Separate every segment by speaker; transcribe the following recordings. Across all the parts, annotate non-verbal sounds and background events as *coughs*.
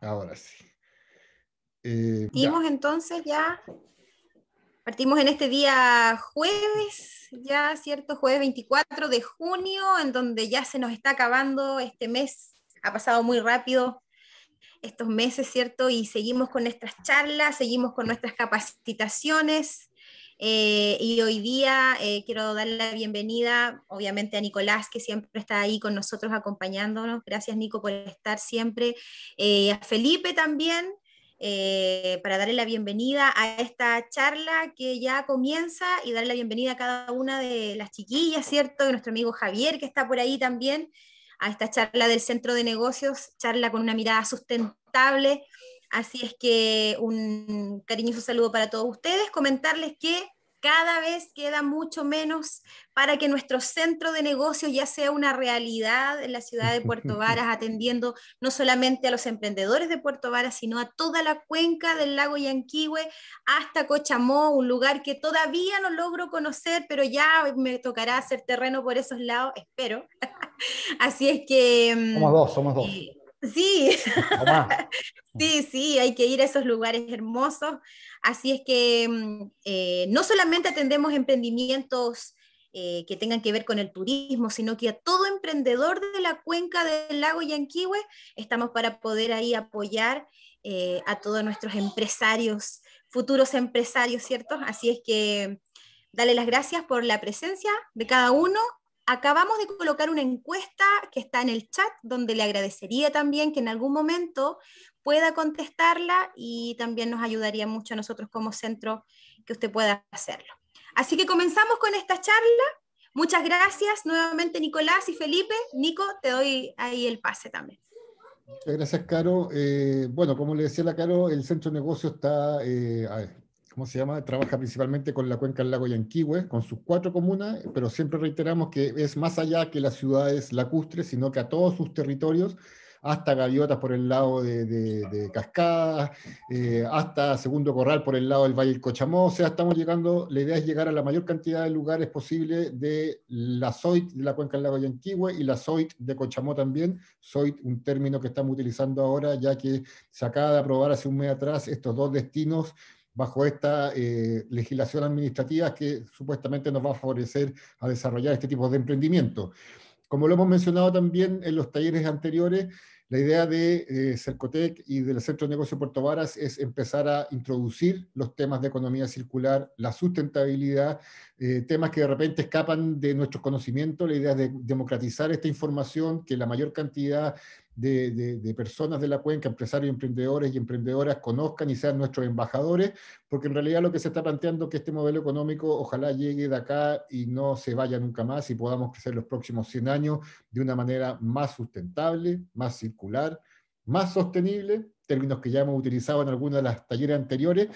Speaker 1: ahora sí.
Speaker 2: Eh, Partimos entonces ya. Partimos en este día jueves, ya, ¿cierto? Jueves 24 de junio, en donde ya se nos está acabando este mes. Ha pasado muy rápido estos meses, ¿cierto? Y seguimos con nuestras charlas, seguimos con nuestras capacitaciones. Eh, y hoy día eh, quiero dar la bienvenida, obviamente, a Nicolás, que siempre está ahí con nosotros acompañándonos. Gracias, Nico, por estar siempre. Eh, a Felipe también, para darle la bienvenida a esta charla que ya comienza y darle la bienvenida a cada una de las chiquillas, ¿cierto? De nuestro amigo Javier, que está por ahí también, a esta charla del Centro de Negocios, charla con una mirada sustentable Así es que un cariñoso saludo para todos ustedes. Comentarles que cada vez queda mucho menos para que nuestro centro de negocio ya sea una realidad en la ciudad de Puerto *laughs* Varas, atendiendo no solamente a los emprendedores de Puerto Varas, sino a toda la cuenca del lago Yanquihue hasta Cochamó, un lugar que todavía no logro conocer, pero ya me tocará hacer terreno por esos lados, espero. *laughs* Así es que...
Speaker 1: Mm, somos dos, somos dos. Eh,
Speaker 2: Sí, *laughs* sí, sí, hay que ir a esos lugares hermosos. Así es que mm, eh, no solamente atendemos emprendimientos eh, que tengan que ver con el turismo, sino que a todo emprendedor de la cuenca del lago Yanquihue estamos para poder ahí apoyar eh, a todos nuestros empresarios, futuros empresarios, ¿cierto? Así es que dale las gracias por la presencia de cada uno acabamos de colocar una encuesta que está en el chat, donde le agradecería también que en algún momento pueda contestarla y también nos ayudaría mucho a nosotros como centro que usted pueda hacerlo. Así que comenzamos con esta charla. Muchas gracias nuevamente Nicolás y Felipe. Nico, te doy ahí el pase también.
Speaker 1: Muchas gracias, Caro. Eh, bueno, como le decía la Caro, el centro de negocio está eh, ¿cómo se llama? Trabaja principalmente con la cuenca del lago Yanquihue, con sus cuatro comunas, pero siempre reiteramos que es más allá que las ciudades lacustres, sino que a todos sus territorios, hasta Gaviotas por el lado de, de, Cascada, eh, hasta Segundo Corral por el lado del Valle del Cochamó, o sea, estamos llegando, la idea es llegar a la mayor cantidad de lugares posible de la SOIT de la cuenca del lago Yanquihue y la SOIT de Cochamó también, SOIT, un término que estamos utilizando ahora, ya que se acaba de aprobar hace un mes atrás estos dos destinos bajo esta eh, legislación administrativa que supuestamente nos va a favorecer a desarrollar este tipo de emprendimiento. Como lo hemos mencionado también en los talleres anteriores, la idea de eh, Cercotec y del Centro de Negocio Puerto Varas es empezar a introducir los temas de economía circular, la sustentabilidad, eh, temas que de repente escapan de nuestros conocimientos. La idea es de democratizar esta información, que la mayor cantidad de, personas de la cuenca, empresarios, emprendedores y emprendedoras conozcan y sean nuestros embajadores, porque en realidad lo que se está planteando es que este modelo económico ojalá llegue de acá y no se vaya nunca más y podamos crecer los próximos 100 años de una manera más sustentable, más circular, más sostenible, términos que ya hemos utilizado en algunas de las talleres anteriores.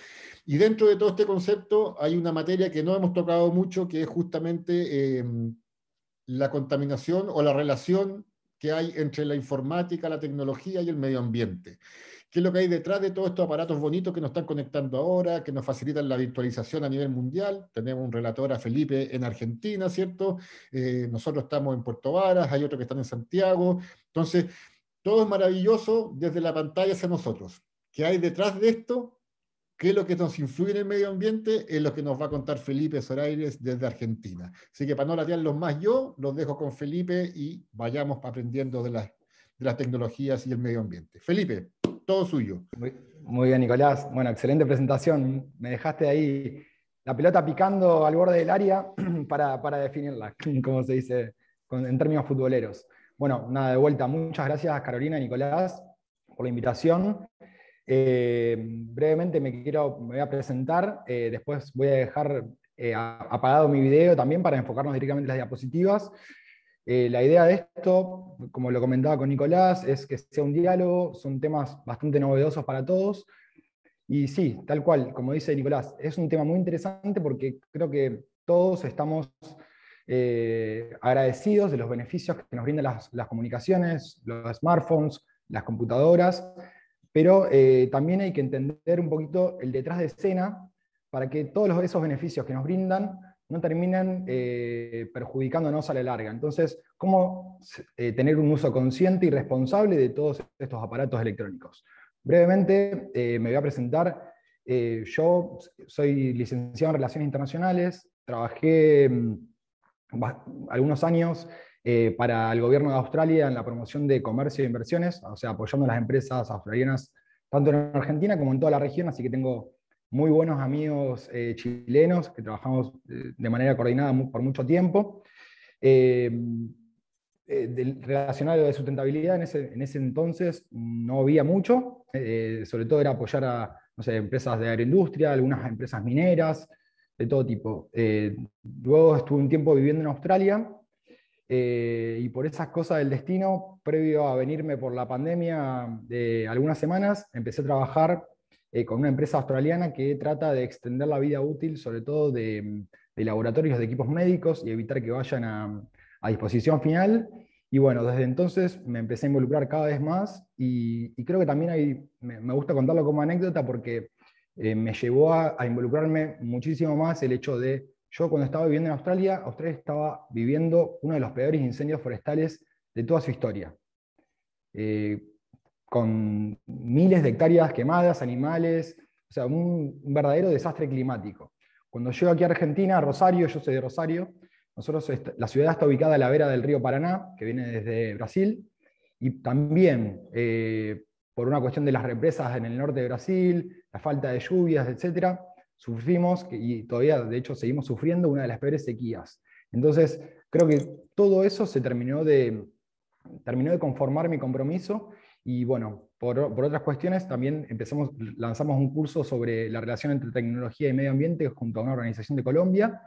Speaker 1: Y dentro de todo este concepto hay una materia que no hemos tocado mucho, que es justamente eh, la contaminación o la relación que hay entre la informática, la tecnología y el medio ambiente. ¿Qué es lo que hay detrás de todos estos aparatos bonitos que nos están conectando ahora, que nos facilitan la virtualización a nivel mundial? Tenemos un relator a Felipe en Argentina, ¿cierto? Eh, nosotros estamos en Puerto Varas, hay otros que están en Santiago. Entonces, todo es maravilloso desde la pantalla hacia nosotros. ¿Qué hay detrás de esto? Qué es lo que nos influye en el medio ambiente, es lo que nos va a contar Felipe Zoraires desde Argentina. Así que para no latearlos más yo, los dejo con Felipe y vayamos aprendiendo de las, de las tecnologías y el medio ambiente. Felipe, todo suyo.
Speaker 3: Muy, bien, Nicolás. Bueno, excelente presentación. Me dejaste ahí la pelota picando al borde del área *clears throat* para, para definirla, *laughs* como se dice en términos futboleros. Bueno, nada, de vuelta. Muchas gracias, Carolina y Nicolás, por la invitación. Eh, brevemente me, quiero, me voy a presentar, eh, después voy a dejar eh, apagado mi video también para enfocarnos directamente en las diapositivas. la idea de esto, como lo comentaba con Nicolás, es que sea un diálogo, son temas bastante novedosos para todos. Y sí, tal cual, como dice Nicolás, es un tema muy interesante porque creo que todos estamos agradecidos de los beneficios que nos brindan las, las comunicaciones, los smartphones, las computadoras, pero eh, también hay que entender un poquito el detrás de escena para que todos esos beneficios que nos brindan no terminen eh, perjudicándonos a la larga. Entonces, ¿cómo eh, tener un uso consciente y responsable de todos estos aparatos electrónicos? Brevemente, me voy a presentar. yo soy licenciado en Relaciones Internacionales, trabajé mm, algunos años eh, para el gobierno de Australia en la promoción de comercio e inversiones, o sea, apoyando a las empresas australianas tanto en Argentina como en toda la región, así que tengo muy buenos amigos eh, chilenos que trabajamos eh, de manera coordinada por mucho tiempo. relacionado de sustentabilidad, en ese, en ese, entonces no había mucho, sobre todo era apoyar a no sé, empresas de agroindustria, algunas empresas mineras, de todo tipo. luego estuve un tiempo viviendo en Australia eh, y por esas cosas del destino, previo a venirme por la pandemia de algunas semanas, empecé a trabajar eh, con una empresa australiana que trata de extender la vida útil, sobre todo de, laboratorios de equipos médicos y evitar que vayan a, disposición final. Y bueno, desde entonces me empecé a involucrar cada vez más y, creo que también hay, me, gusta contarlo como anécdota porque eh, me llevó a involucrarme muchísimo más el hecho de yo cuando estaba viviendo en Australia, Australia estaba viviendo uno de los peores incendios forestales de toda su historia. Eh, con miles de hectáreas quemadas, animales, o sea, un, verdadero desastre climático. Cuando llego aquí a Argentina, a Rosario, yo soy de Rosario, nosotros, la ciudad está ubicada a la vera del río Paraná, que viene desde Brasil, y también eh, por una cuestión de las represas en el norte de Brasil, la falta de lluvias, etc., sufrimos y todavía de hecho seguimos sufriendo una de las peores sequías. Entonces, creo que todo eso se terminó de, terminó de conformar mi compromiso y bueno, por, otras cuestiones también empezamos, lanzamos un curso sobre la relación entre tecnología y medio ambiente junto a una organización de Colombia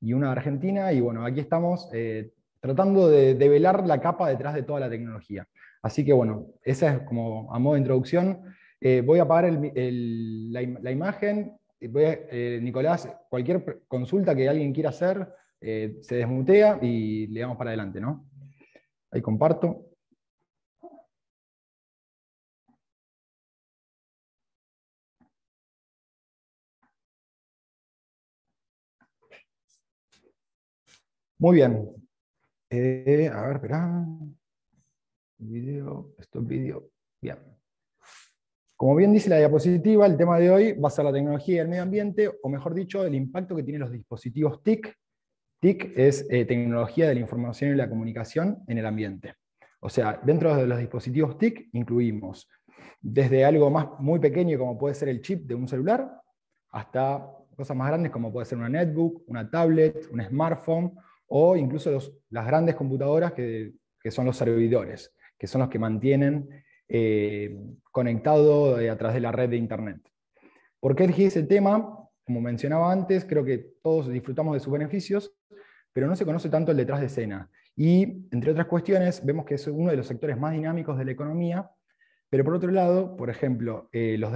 Speaker 3: y una de Argentina y bueno, aquí estamos eh, tratando de, velar la capa detrás de toda la tecnología. Así que bueno, esa es como a modo de introducción. Eh, voy a apagar la, imagen eh, Nicolás, cualquier consulta que alguien quiera hacer, eh, se desmutea y le damos para adelante, ¿no? Ahí comparto. Muy bien. Eh, a ver, espera. Video, stop video. Bien. Como bien dice la diapositiva, el tema de hoy va a ser la tecnología y el medio ambiente, o mejor dicho, el impacto que tienen los dispositivos TIC. TIC es eh, tecnología de la información y la comunicación en el ambiente. O sea, dentro de los dispositivos TIC incluimos desde algo más muy pequeño como puede ser el chip de un celular, hasta cosas más grandes como puede ser una netbook, una tablet, un smartphone, o incluso las grandes computadoras que, que son los servidores, que son los que mantienen eh, conectado eh, a través de la red de Internet. ¿Por qué elegí ese tema? Como mencionaba antes, creo que todos disfrutamos de sus beneficios, pero no se conoce tanto el detrás de escena. Y, entre otras cuestiones, vemos que es uno de los sectores más dinámicos de la economía, pero por otro lado, por ejemplo, eh, los,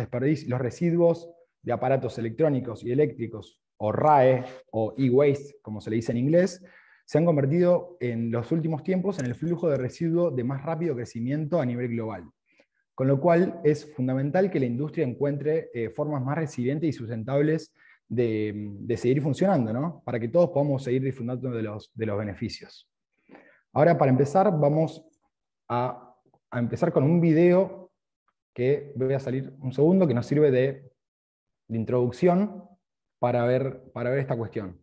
Speaker 3: los residuos de aparatos electrónicos y eléctricos, o RAE, o e-waste, como se le dice en inglés, se han convertido en los últimos tiempos en el flujo de residuos de más rápido crecimiento a nivel global. Con lo cual es fundamental que la industria encuentre eh, formas más resilientes y sustentables de, seguir funcionando, para que todos podamos seguir disfrutando de los, de los beneficios. Ahora, para empezar, vamos a, empezar con un video que voy a salir un segundo, que nos sirve de, introducción para ver, para ver esta cuestión.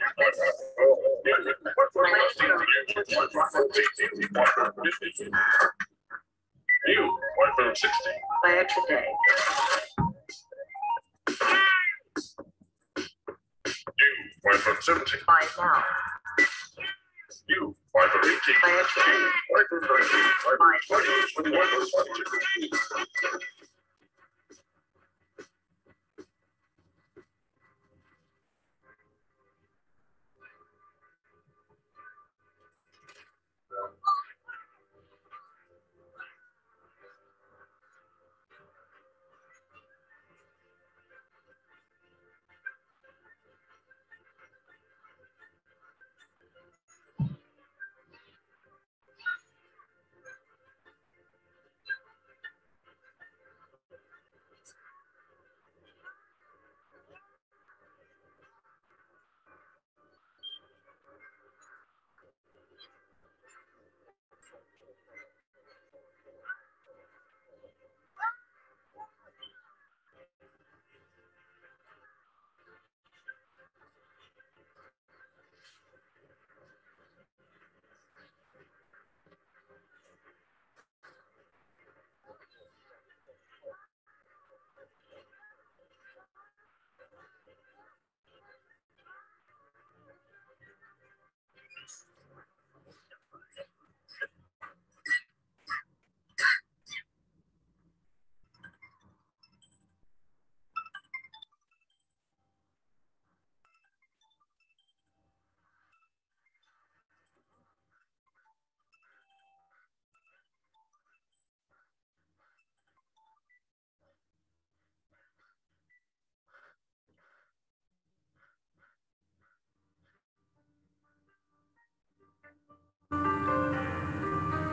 Speaker 3: *laughs*
Speaker 4: You, one from 60. Fire today. You, one from 70. Buy now. You, one from 18. Fire today. One from 19. One from 20. 21 from 22.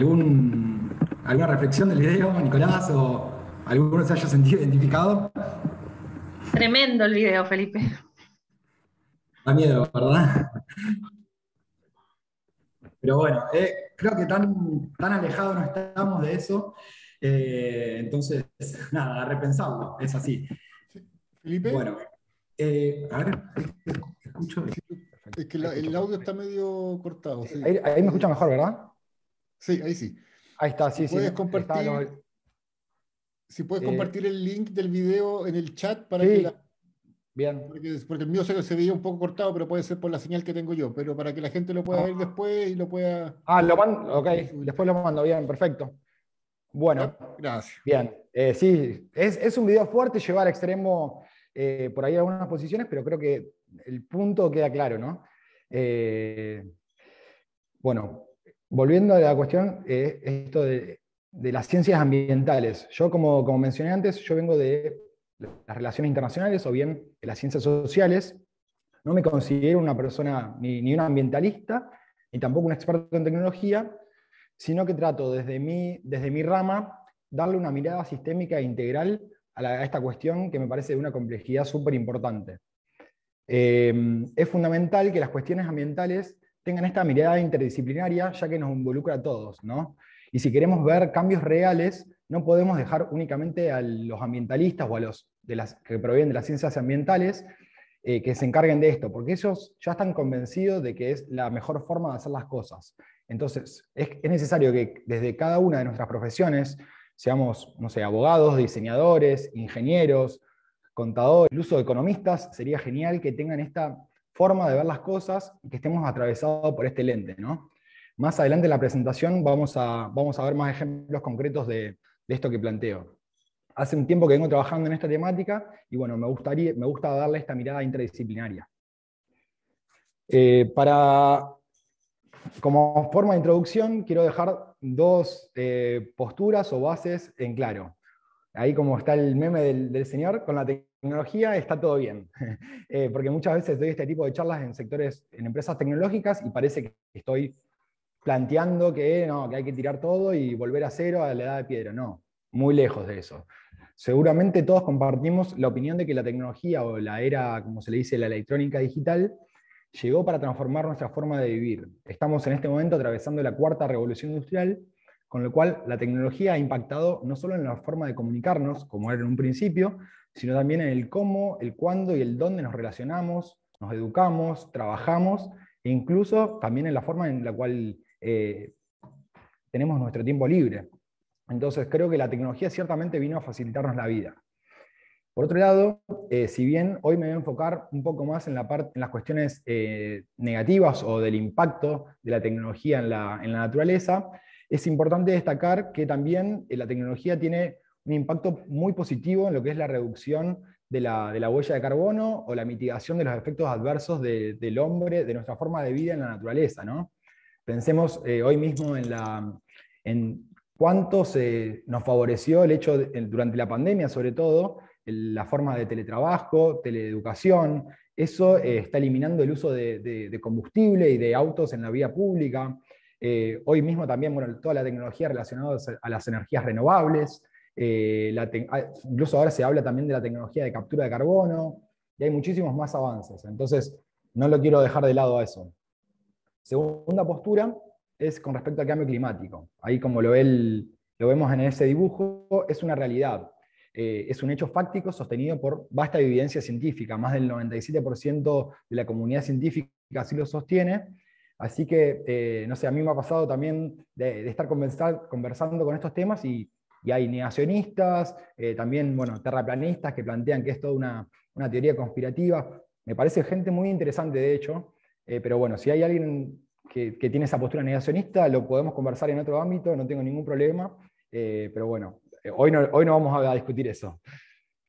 Speaker 3: ¿Algún, ¿Alguna reflexión del video, Nicolás, o alguno se haya sentido identificado?
Speaker 5: Tremendo el video, Felipe.
Speaker 3: Da miedo, ¿verdad? Pero bueno, eh, creo que tan, tan alejados no estamos de eso. Eh, entonces, *laughs* nada, a repensarlo, es así.
Speaker 1: Felipe.
Speaker 3: Bueno, eh, a ver, escucho.
Speaker 1: Es que el audio está medio cortado.
Speaker 3: Ahí, me escucha mejor, ¿verdad?
Speaker 1: Sí, ahí sí.
Speaker 3: Ahí está, sí,
Speaker 1: sí. Puedes compartir, Si puedes eh, compartir el link del video en el chat para que la,
Speaker 3: Bien.
Speaker 1: Porque, el mío se, se, veía un poco cortado, pero puede ser por la señal que tengo yo. Pero para que la gente lo pueda ver después y lo pueda.
Speaker 3: Ah, lo mando, ok. Después lo mando, bien, perfecto. Bueno.
Speaker 1: Gracias.
Speaker 3: Bien. Eh, sí, es, es, un video fuerte, llevar al extremo eh, por ahí algunas posiciones, pero creo que el punto queda claro, ¿no? Bueno, volviendo a la cuestión, eh, esto de, las ciencias ambientales. Yo, como, como mencioné antes, yo vengo de las relaciones internacionales o bien de las ciencias sociales. No me considero una persona ni, ni un ambientalista, ni tampoco un experto en tecnología, sino que trato desde mi, desde mi rama darle una mirada sistémica e integral a, esta cuestión que me parece de una complejidad súper importante. Eh, es fundamental que las cuestiones ambientales tengan esta mirada interdisciplinaria, ya que nos involucra a todos, ¿no? Y si queremos ver cambios reales, no podemos dejar únicamente a los ambientalistas o a los de las, que provienen de las ciencias ambientales eh, que se encarguen de esto, porque ellos ya están convencidos de que es la mejor forma de hacer las cosas. Entonces, es, es necesario que desde cada una de nuestras profesiones, seamos, no sé, abogados, diseñadores, ingenieros, contadores, incluso economistas, sería genial que tengan esta forma de ver las cosas y que estemos atravesados por este lente. Más adelante en la presentación vamos a, vamos a ver más ejemplos concretos de, esto que planteo. Hace un tiempo que vengo trabajando en esta temática y bueno, me, gustaría, me gusta darle esta mirada interdisciplinaria. Eh, para, como forma de introducción, quiero dejar dos eh, posturas o bases en claro. Ahí como está el meme del, señor, con la tecnología está todo bien. *laughs* Eh, porque muchas veces doy este tipo de charlas en sectores, en empresas tecnológicas y parece que estoy planteando que, no, que hay que tirar todo y volver a cero a la edad de piedra. No, muy lejos de eso. Seguramente todos compartimos la opinión de que la tecnología o la era, como se le dice, la electrónica digital, llegó para transformar nuestra forma de vivir. Estamos en este momento atravesando la cuarta revolución industrial, con lo cual la tecnología ha impactado no solo en la forma de comunicarnos, como era en un principio, sino también en el cómo, el cuándo y el dónde nos relacionamos, nos educamos, trabajamos, e incluso también en la forma en la cual eh, tenemos nuestro tiempo libre. Entonces creo que la tecnología ciertamente vino a facilitarnos la vida. Por otro lado, eh, si bien hoy me voy a enfocar un poco más en, la en las cuestiones eh, negativas o del impacto de la tecnología en la, naturaleza, es importante destacar que también la tecnología tiene un impacto muy positivo en lo que es la reducción de la, huella de carbono o la mitigación de los efectos adversos del hombre, de nuestra forma de vida en la naturaleza. ¿no? Pensemos hoy mismo en, la, en cuánto se, nos favoreció el hecho, durante la pandemia sobre todo, la forma de teletrabajo, teleeducación, eso eh, está eliminando el uso de, combustible y de autos en la vía pública. Eh, hoy mismo también, bueno, toda la tecnología relacionada a las energías renovables, eh, ah, incluso ahora se habla también de la tecnología de captura de carbono, y hay muchísimos más avances. Entonces, no lo quiero dejar de lado a eso. Segunda postura, es con respecto al cambio climático. Ahí como lo, lo vemos en ese dibujo, es una realidad. Eh, es un hecho fáctico sostenido por vasta evidencia científica. Más del 97% de la comunidad científica así lo sostiene. Así que, eh, no sé, a mí me ha pasado también de, estar conversando con estos temas y, hay negacionistas, eh, también, bueno, terraplanistas que plantean que es toda una, una teoría conspirativa. Me parece gente muy interesante, de hecho, pero bueno, si hay alguien que, tiene esa postura negacionista, lo podemos conversar en otro ámbito, no tengo ningún problema, eh, pero bueno, eh, hoy no, hoy no vamos a discutir eso.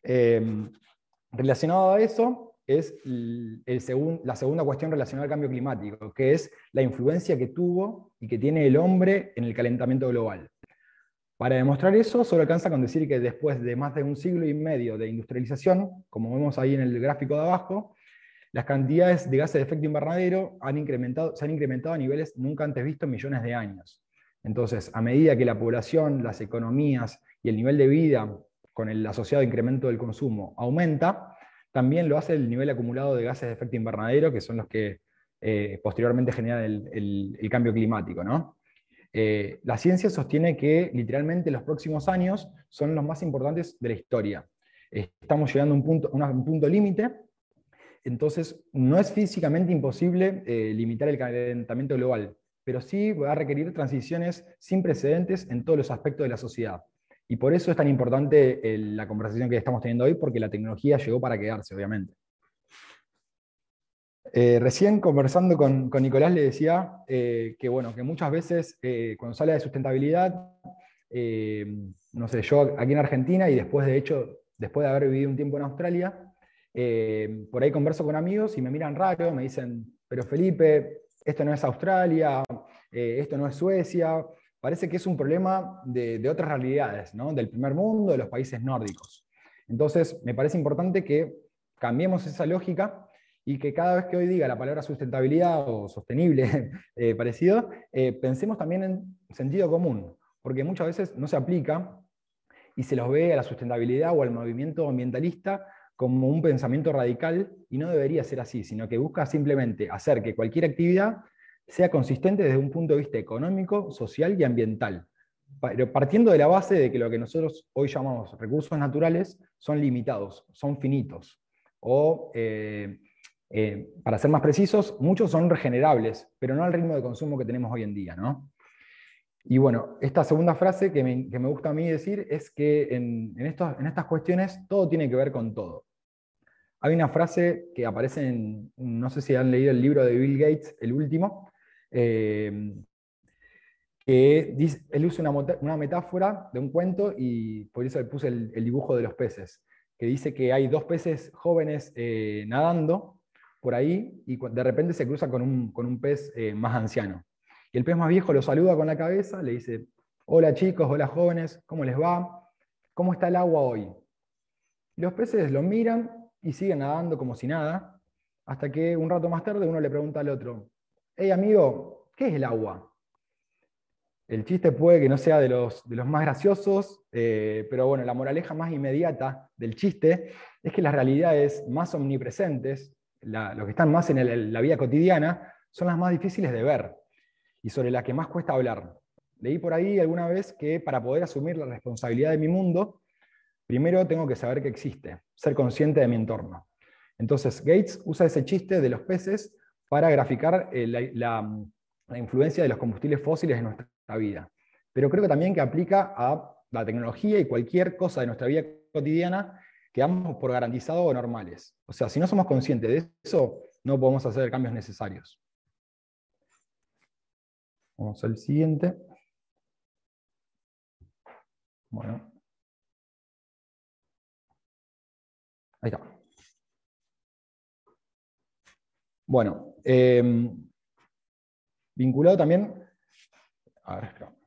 Speaker 3: Em, relacionado a eso es el la segunda cuestión relacionada al cambio climático, que es la influencia que tuvo y que tiene el hombre en el calentamiento global. Para demostrar eso, solo alcanza con decir que después de más de un siglo y medio de industrialización, como vemos ahí en el gráfico de abajo, las cantidades de gases de efecto invernadero han incrementado, se han incrementado a niveles nunca antes vistos en millones de años. Entonces, a medida que la población, las economías y el nivel de vida con el asociado incremento del consumo aumenta, también lo hace el nivel acumulado de gases de efecto invernadero, que son los que eh, posteriormente generan el, cambio climático. Eh, la ciencia sostiene que literalmente los próximos años son los más importantes de la historia. Estamos llegando a un punto, un punto límite entonces, no es físicamente imposible eh, limitar el calentamiento global, pero sí va a requerir transiciones sin precedentes en todos los aspectos de la sociedad. Y por eso es tan importante la conversación que estamos teniendo hoy, porque la tecnología llegó para quedarse, obviamente. Eh, recién conversando con, Nicolás le decía eh, que, bueno, que muchas veces cuando sale de sustentabilidad, no sé, yo aquí en Argentina y después de hecho, después de haber vivido un tiempo en Australia, eh, por ahí converso con amigos y me miran raro, me dicen, pero Felipe, esto no es Australia, eh, esto no es Suecia. Parece que es un problema de, otras realidades, ¿no? del primer mundo, de los países nórdicos. Entonces, me parece importante que cambiemos esa lógica y que cada vez que hoy diga la palabra sustentabilidad o sostenible, *laughs* eh, parecido, pensemos también en sentido común, porque muchas veces no se aplica y se los ve a la sustentabilidad o al movimiento ambientalista como un pensamiento radical y no debería ser así, sino que busca simplemente hacer que cualquier actividad sea consistente desde un punto de vista económico, social y ambiental, partiendo de la base de que lo que nosotros hoy llamamos recursos naturales son limitados, son finitos, o, eh, eh, para ser más precisos, muchos son regenerables, pero no al ritmo de consumo que tenemos hoy en día. ¿no? Y bueno, esta segunda frase que me, gusta a mí decir es que en, estas cuestiones todo tiene que ver con todo. Hay una frase que aparece en, no sé si han leído el libro de Bill Gates, el último, eh, que él usa una, metáfora de un cuento y por eso le puse el, dibujo de los peces, que dice que hay dos peces jóvenes eh, nadando por ahí y de repente se cruza con un, pez eh, más anciano. Y el pez más viejo lo saluda con la cabeza, le dice, hola chicos, hola jóvenes, ¿cómo les va? ¿Cómo está el agua hoy? Y los peces lo miran y siguen nadando como si nada, hasta que un rato más tarde uno le pregunta al otro, hey amigo, ¿qué es el agua? El chiste puede que no sea de los, de los más graciosos, eh, pero bueno, la moraleja más inmediata del chiste es que las realidades más omnipresentes, los que están más en la vida cotidiana, son las más difíciles de ver y sobre las que más cuesta hablar. Leí por ahí alguna vez que para poder asumir la responsabilidad de mi mundo, Primero tengo que saber que existe, ser consciente de mi entorno. Entonces Gates usa ese chiste de los peces para graficar eh, la, influencia de los combustibles fósiles en nuestra vida. Pero creo que también que aplica a la tecnología y cualquier cosa de nuestra vida cotidiana que damos por garantizado o normales. O sea, si no somos conscientes de eso, no podemos hacer cambios necesarios. Vamos al siguiente. Bueno. Ahí está. Bueno, em, vinculado también. A ver,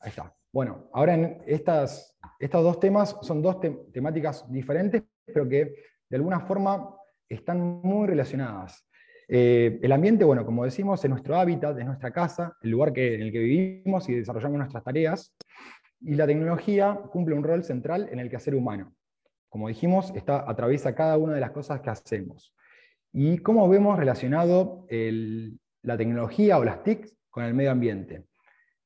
Speaker 3: Ahí está. Bueno, ahora en estas, estos dos temas son dos temáticas diferentes, pero que de alguna forma están muy relacionadas. Eh, el ambiente, bueno, como decimos, es nuestro hábitat, es nuestra casa, el lugar en el que vivimos y desarrollamos nuestras tareas. Y la tecnología cumple un rol central en el quehacer humano como dijimos, está, atraviesa cada una de las cosas que hacemos. ¿Y cómo vemos relacionado la tecnología o las TIC con el medio ambiente?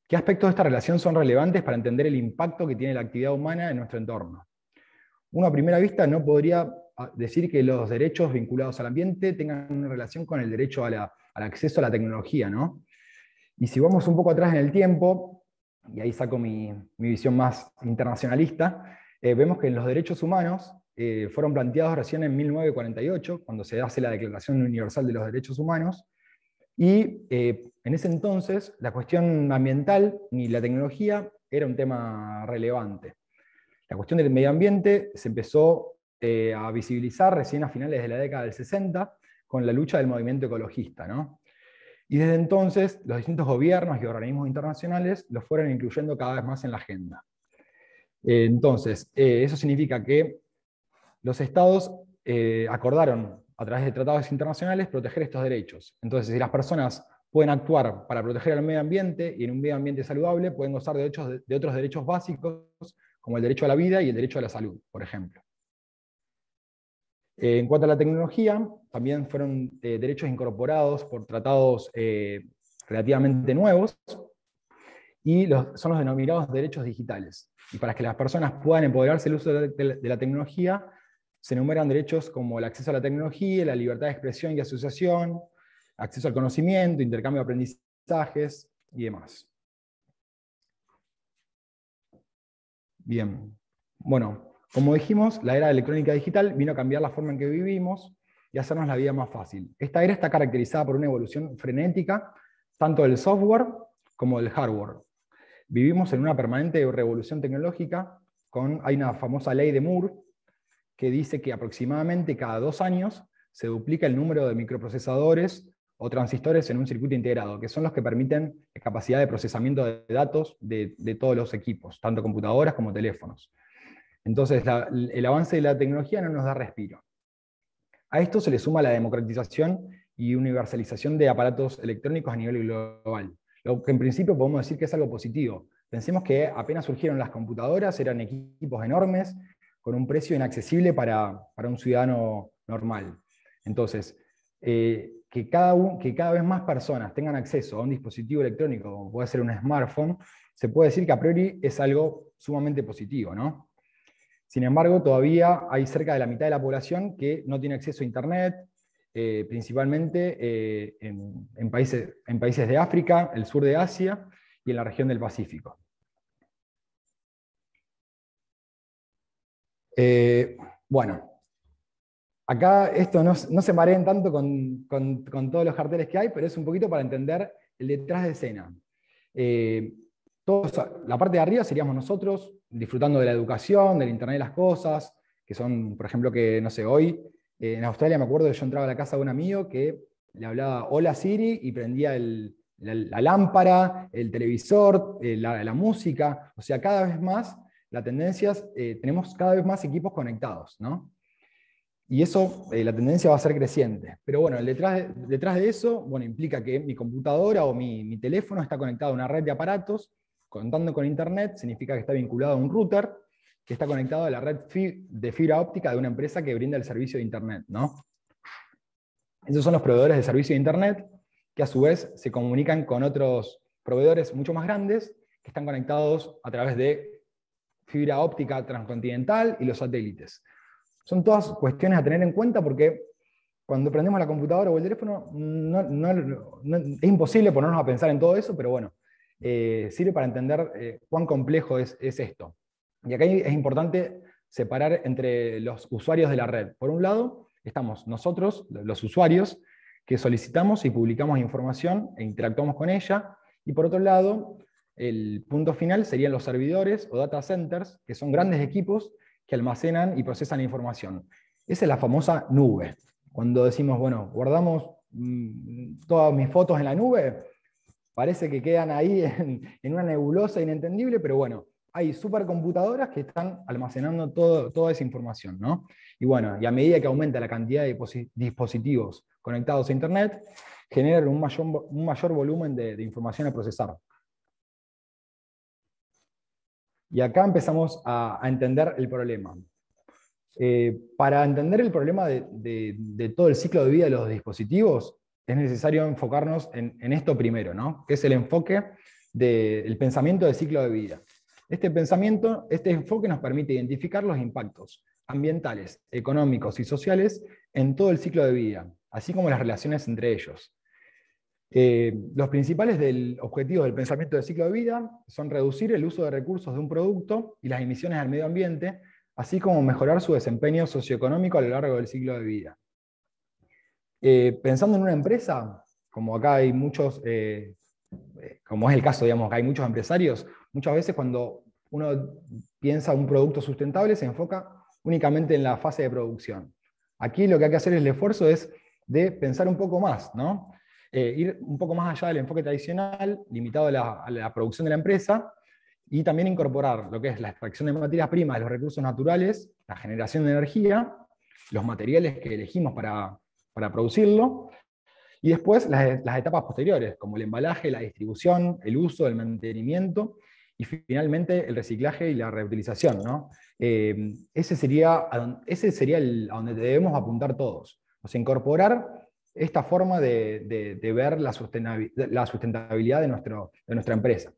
Speaker 3: ¿Qué aspectos de esta relación son relevantes para entender el impacto que tiene la actividad humana en nuestro entorno? Uno a primera vista no podría ah, decir que los derechos vinculados al ambiente tengan una relación con el derecho al acceso a la tecnología, ¿no? Y si vamos un poco atrás en el tiempo, y ahí saco mi, visión más internacionalista, eh, vemos que los derechos humanos eh, fueron planteados recién en 1948, cuando se hace la Declaración Universal de los Derechos Humanos, y eh, en ese entonces la cuestión ambiental ni la tecnología era un tema relevante. La cuestión del medio ambiente se empezó a visibilizar recién a finales de la década del 60 con la lucha del movimiento ecologista. Y desde entonces los distintos gobiernos y organismos internacionales lo fueron incluyendo cada vez más en la agenda. Eh, entonces, eh, eso significa que los estados eh, acordaron a través de tratados internacionales proteger estos derechos. Entonces, si las personas pueden actuar para proteger al medio ambiente y en un medio ambiente saludable, pueden gozar de, de otros derechos básicos, como el derecho a la vida y el derecho a la salud, por ejemplo. en cuanto a la tecnología, también fueron derechos incorporados por tratados relativamente nuevos, y son los denominados derechos digitales. Y para que las personas puedan empoderarse del uso de, la tecnología, se enumeran derechos como el acceso a la tecnología, la libertad de expresión y asociación, acceso al conocimiento, intercambio de aprendizajes y demás. Bien, bueno, como dijimos, la era electrónica digital vino a cambiar la forma en que vivimos y hacernos la vida más fácil. Esta era está caracterizada por una evolución frenética, tanto del software como del hardware. Vivimos en una permanente revolución tecnológica, con, hay una famosa ley de Moore que dice que aproximadamente cada dos años se duplica el número de microprocesadores o transistores en un circuito integrado, que son los que permiten la capacidad de procesamiento de datos de, todos los equipos, tanto computadoras como teléfonos. Entonces, el avance de la tecnología no nos da respiro. A esto se le suma la democratización y universalización de aparatos electrónicos a nivel global. Lo que en principio podemos decir que es algo positivo. Pensemos que apenas surgieron las computadoras, eran equipos enormes, con un precio inaccesible para, un ciudadano normal. Entonces, eh, que cada, que cada vez más personas tengan acceso a un dispositivo electrónico, como puede ser un smartphone, se puede decir que a priori es algo sumamente positivo. ¿no? Sin embargo, todavía hay cerca de la mitad de la población que no tiene acceso a Internet, eh, principalmente eh, en, países, en países de África, el sur de Asia y en la región del Pacífico. Eh, bueno, Acá esto no, se mareen tanto con, todos los carteles que hay, pero es un poquito para entender el detrás de escena. Eh, la parte de arriba seríamos nosotros, disfrutando de la educación, del Internet de las cosas, que son, por ejemplo, que, no sé, hoy eh, en Australia me acuerdo que yo entraba a la casa de un amigo que le hablaba hola Siri y prendía la, lámpara, el televisor, la, música. O sea, cada vez más la tendencia es, tenemos cada vez más equipos conectados, ¿no? Y eso, eh, la tendencia va a ser creciente. Pero bueno, detrás de, detrás de eso, bueno, implica que mi computadora o mi, teléfono está conectado a una red de aparatos, contando con Internet, significa que está vinculado a un router, que está conectado a la red de fibra óptica de una empresa que brinda el servicio de Internet. ¿no? Esos son los proveedores de servicio de Internet, que a su vez se comunican con otros proveedores mucho más grandes, que están conectados a través de fibra óptica transcontinental y los satélites. Son todas cuestiones a tener en cuenta porque cuando prendemos la computadora o el teléfono es imposible ponernos a pensar en todo eso, pero bueno, eh, sirve para entender eh, cuán complejo es, esto. Y acá es importante separar entre los usuarios de la red. Por un lado, estamos nosotros, los usuarios, que solicitamos y publicamos información e interactuamos con ella. Y por otro lado, el punto final serían los servidores o data centers, que son grandes equipos que almacenan y procesan información. Esa es la famosa nube. Cuando decimos, bueno, guardamos mm, todas mis fotos en la nube, parece que quedan ahí *laughs* en, una nebulosa inentendible, pero bueno, hay supercomputadoras que están almacenando toda esa información. ¿no? Y bueno, y a medida que aumenta la cantidad de dispositivos conectados a Internet, generan un mayor volumen de información a procesar. Y acá empezamos a, entender el problema. Eh, para entender el problema de, todo el ciclo de vida de los dispositivos, es necesario enfocarnos en, esto primero, ¿no? que es el enfoque del pensamiento del ciclo de vida. Este pensamiento, este enfoque nos permite identificar los impactos ambientales, económicos y sociales en todo el ciclo de vida, así como las relaciones entre ellos. Eh, los principales objetivos del pensamiento del ciclo de vida son reducir el uso de recursos de un producto y las emisiones al medio ambiente, así como mejorar su desempeño socioeconómico a lo largo del ciclo de vida. Eh, pensando en una empresa, como acá hay muchos, eh, como es el caso, digamos, que hay muchos empresarios, muchas veces cuando uno piensa un producto sustentable se enfoca únicamente en la fase de producción. Aquí lo que hay que hacer el esfuerzo es de pensar un poco más, ¿no? Eh, ir un poco más allá del enfoque tradicional, limitado a la, producción de la empresa, y también incorporar lo que es la extracción de materias primas de los recursos naturales, la generación de energía, los materiales que elegimos para, producirlo, y después las, etapas posteriores, como el embalaje, la distribución, el uso, el mantenimiento, y finalmente el reciclaje y la reutilización. Eh, ese sería, ese sería a donde debemos apuntar todos. O sea, incorporar esta forma de, ver la sustentabilidad, de, nuestra empresa.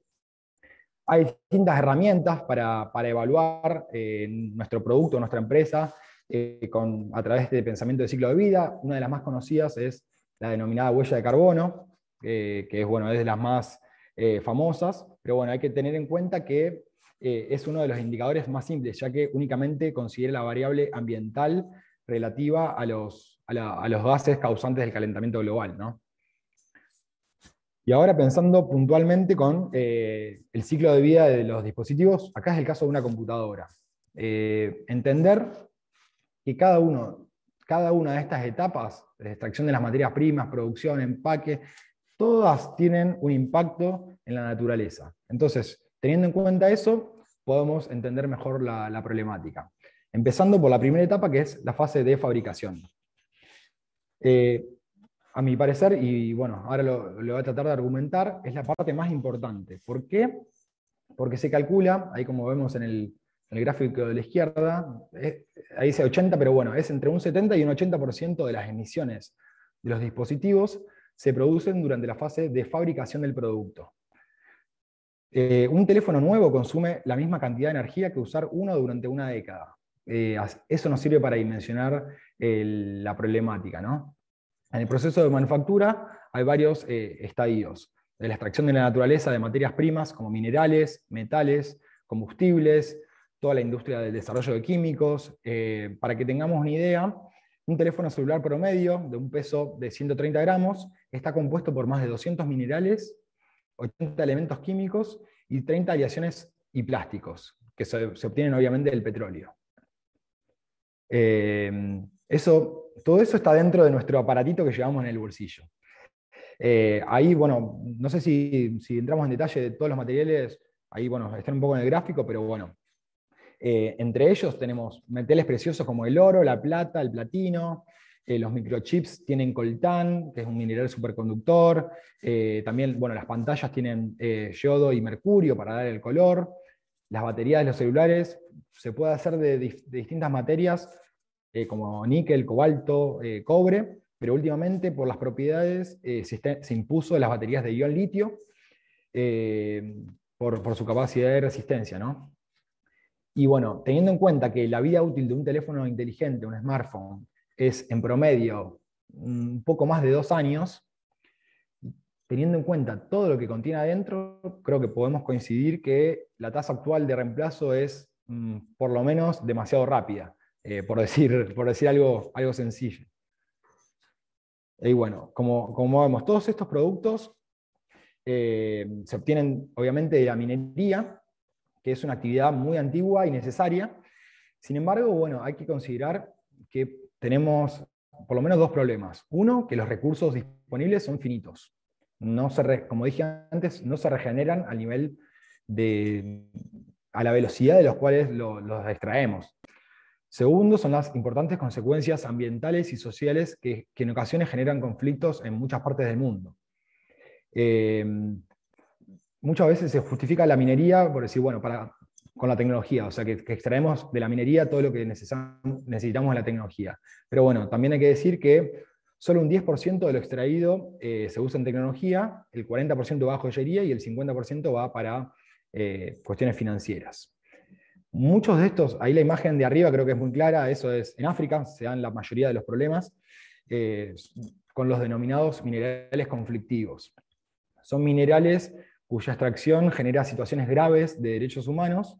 Speaker 3: Hay distintas herramientas para, evaluar eh, nuestro producto, nuestra empresa, eh, con, a través de pensamiento de ciclo de vida. Una de las más conocidas es la denominada huella de carbono, que es, bueno, de las más eh, famosas, pero bueno, hay que tener en cuenta que es uno de los indicadores más simples, ya que únicamente considera la variable ambiental relativa a los, a, los gases causantes del calentamiento global. ¿no? Y ahora pensando puntualmente con eh, el ciclo de vida de los dispositivos, acá es el caso de una computadora. Eh, entender que cada, uno, cada una de estas etapas, de extracción de las materias primas, producción, empaque, todas tienen un impacto en la naturaleza. Entonces, teniendo en cuenta eso, podemos entender mejor la, la problemática. Empezando por la primera etapa, que es la fase de fabricación. Eh, a mi parecer, y bueno, ahora lo, voy a tratar de argumentar, es la parte más importante. ¿Por qué? Porque se calcula, ahí como vemos en el, gráfico de la izquierda, ahí dice 80, pero bueno, es entre un 70 y un 80% de las emisiones de los dispositivos se producen durante la fase de fabricación del producto. Eh, un teléfono nuevo consume la misma cantidad de energía que usar uno durante una década. Eh, eso nos sirve para dimensionar la problemática. En el proceso de manufactura hay varios eh, estadios. De la extracción de la naturaleza de materias primas como minerales, metales, combustibles, toda la industria del desarrollo de químicos. para que tengamos una idea, un teléfono celular promedio de un peso de 130 gramos está compuesto por más de 200 minerales, 80 elementos químicos y 30 aleaciones y plásticos, que se, obtienen obviamente del petróleo. Eh, eso, todo eso está dentro de nuestro aparatito que llevamos en el bolsillo. Eh, ahí, bueno, no sé si, si, entramos en detalle de todos los materiales, ahí, bueno, están un poco en el gráfico, pero bueno, eh, entre ellos tenemos metales preciosos como el oro, la plata, el platino. Eh, los microchips tienen coltán, que es un mineral superconductor. También, bueno, las pantallas tienen yodo y mercurio para dar el color. Las baterías de los celulares se puede hacer de, distintas materias, como níquel, cobalto, cobre, pero últimamente por las propiedades se, se, impuso las baterías de ion litio por, por, su capacidad de resistencia. ¿no? Y bueno, teniendo en cuenta que la vida útil de un teléfono inteligente, un smartphone, es en promedio un poco más de dos años, teniendo en cuenta todo lo que contiene adentro, creo que podemos coincidir que la tasa actual de reemplazo es mm, por lo menos demasiado rápida, eh, por, decir, *laughs* por decir algo, algo sencillo. Y bueno, como, como vemos, todos estos productos eh, se obtienen obviamente de la minería, que es una actividad muy antigua y necesaria. Sin embargo, bueno, hay que considerar que tenemos por lo menos dos problemas. Uno, que los recursos disponibles son finitos. No se como dije antes, no se regeneran al nivel de, a la velocidad de los cuales los extraemos. Segundo, son las importantes consecuencias ambientales y sociales que, en ocasiones generan conflictos en muchas partes del mundo. Eh, muchas veces se justifica la minería por decir, bueno, para, con la tecnología, o sea, que, extraemos de la minería todo lo que necesitamos de la tecnología. Pero bueno, también hay que decir que solo un 10% de lo extraído eh, se usa en tecnología, el 40% va a joyería y el 50% va para eh, cuestiones financieras. Muchos de estos, ahí la imagen de arriba creo que es muy clara, eso es, en África se dan la mayoría de los problemas eh, con los denominados minerales conflictivos. Son minerales cuya extracción genera situaciones graves de derechos humanos,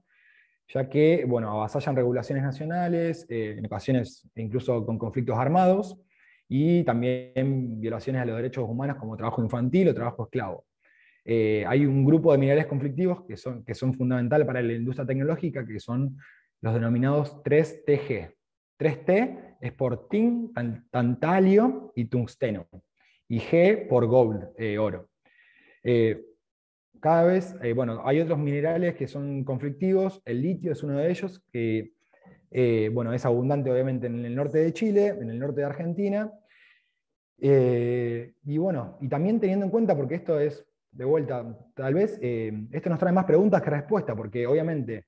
Speaker 3: ya que bueno, avasallan regulaciones nacionales, eh, en ocasiones incluso con conflictos armados, y también violaciones a los derechos humanos como trabajo infantil o trabajo esclavo. Eh, hay un grupo de minerales conflictivos que son, que son fundamentales para la industria tecnológica, que son los denominados 3TG. 3T es por tin, tantalio y tungsteno, y G por gold, eh, oro cada vez, eh, bueno, hay otros minerales que son conflictivos, el litio es uno de ellos, que eh, bueno, es abundante obviamente en el norte de Chile, en el norte de Argentina, eh, y bueno, y también teniendo en cuenta, porque esto es, de vuelta, tal vez, esto nos trae más preguntas que respuestas, porque obviamente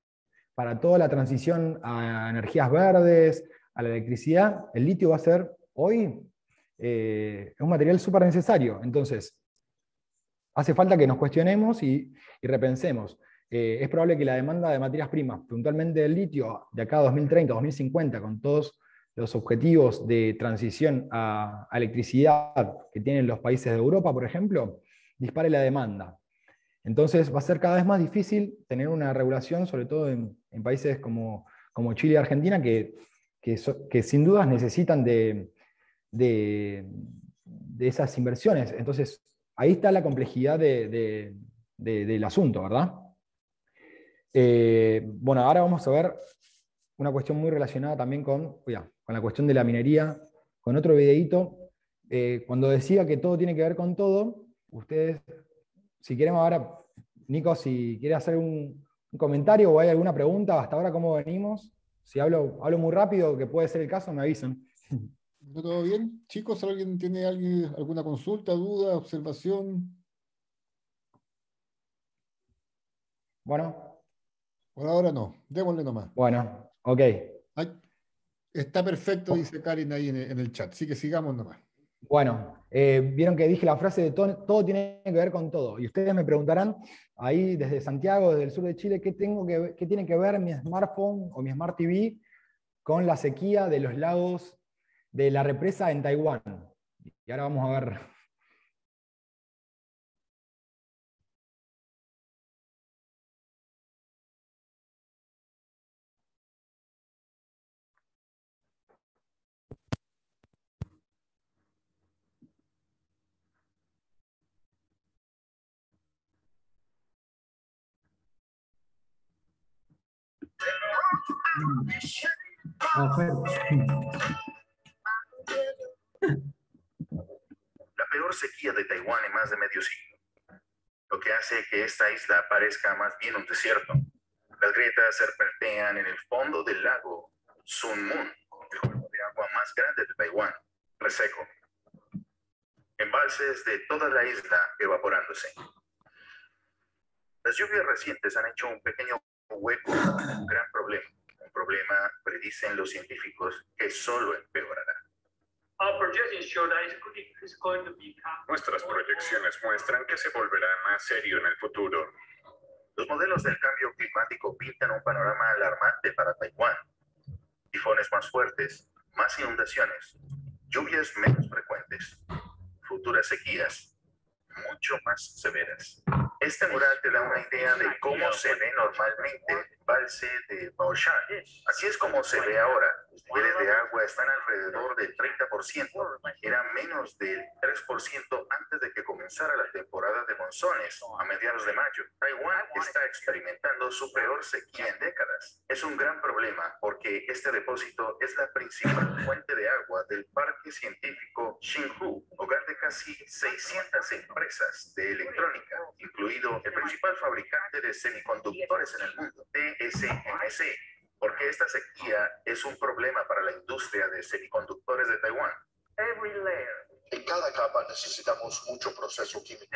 Speaker 3: para toda la transición a energías verdes, a la electricidad, el litio va a ser hoy un material súper necesario. Entonces, hace falta que nos cuestionemos y, repensemos. Eh, es probable que la demanda de materias primas, puntualmente del litio, de acá a 2030, 2050, con todos los objetivos de transición a, electricidad que tienen los países de Europa, por ejemplo, dispare la demanda. Entonces va a ser cada vez más difícil tener una regulación, sobre todo en, países como, Chile y Argentina, que, que, sin dudas necesitan de, de, de, esas inversiones. Entonces, ahí está la complejidad del asunto, ¿verdad? Eh, bueno, ahora vamos a ver una cuestión muy relacionada también con, con la cuestión de la minería, con otro videíto. Eh, cuando decía que todo tiene que ver con todo, ustedes, si queremos ahora, Nico, si quiere hacer un, comentario o hay alguna pregunta, hasta ahora cómo venimos, si hablo, hablo muy rápido, que puede ser el caso, me avisan.
Speaker 1: todo bien? Chicos, ¿alguien tiene alguien, alguna consulta, duda, observación?
Speaker 3: Bueno.
Speaker 1: Por ahora no, démosle nomás.
Speaker 3: Bueno, ok.
Speaker 1: está perfecto, dice Karin ahí en el, chat, así que sigamos nomás.
Speaker 3: Bueno, eh, vieron que dije la frase de todo, tiene que ver con todo. Y ustedes me preguntarán ahí desde Santiago, desde el sur de Chile, ¿qué, tengo que, qué tiene que ver mi smartphone o mi smart TV con la sequía de los lagos de la represa en Taiwán? Y ahora vamos a ver
Speaker 4: La peor sequía de Taiwán en más de medio siglo, lo que hace que esta isla parezca más bien un desierto. Las grietas serpentean en el fondo del lago Sun Moon, el cuerpo de agua más grande de Taiwán, reseco. Embalses de toda la isla evaporándose. Las lluvias recientes han hecho un pequeño hueco, un gran problema problema, predicen los científicos, que solo empeorará.
Speaker 6: Nuestras proyecciones muestran que se volverá más serio en el futuro.
Speaker 4: Los modelos del cambio climático pintan un panorama alarmante para Taiwán. Tifones más fuertes, más inundaciones, lluvias menos frecuentes, futuras sequías mucho más severas. Este mural te da una idea de cómo se ve normalmente el embalse de Baoshan. Así es como se ve ahora. Los niveles de agua están alrededor del 30%. Era menos del 3% antes de que comenzara la temporada de monzones a mediados de mayo. Taiwán está experimentando su peor sequía en décadas. Es un gran problema porque este depósito es la principal fuente de agua del Parque Científico Xinhu, hogar de casi 600 empresas de electrónica, incluido el principal fabricante de semiconductores en el mundo, TSMC, porque esta sequía es un problema para la industria de semiconductores de Taiwán.
Speaker 7: En cada capa necesitamos mucho proceso químico.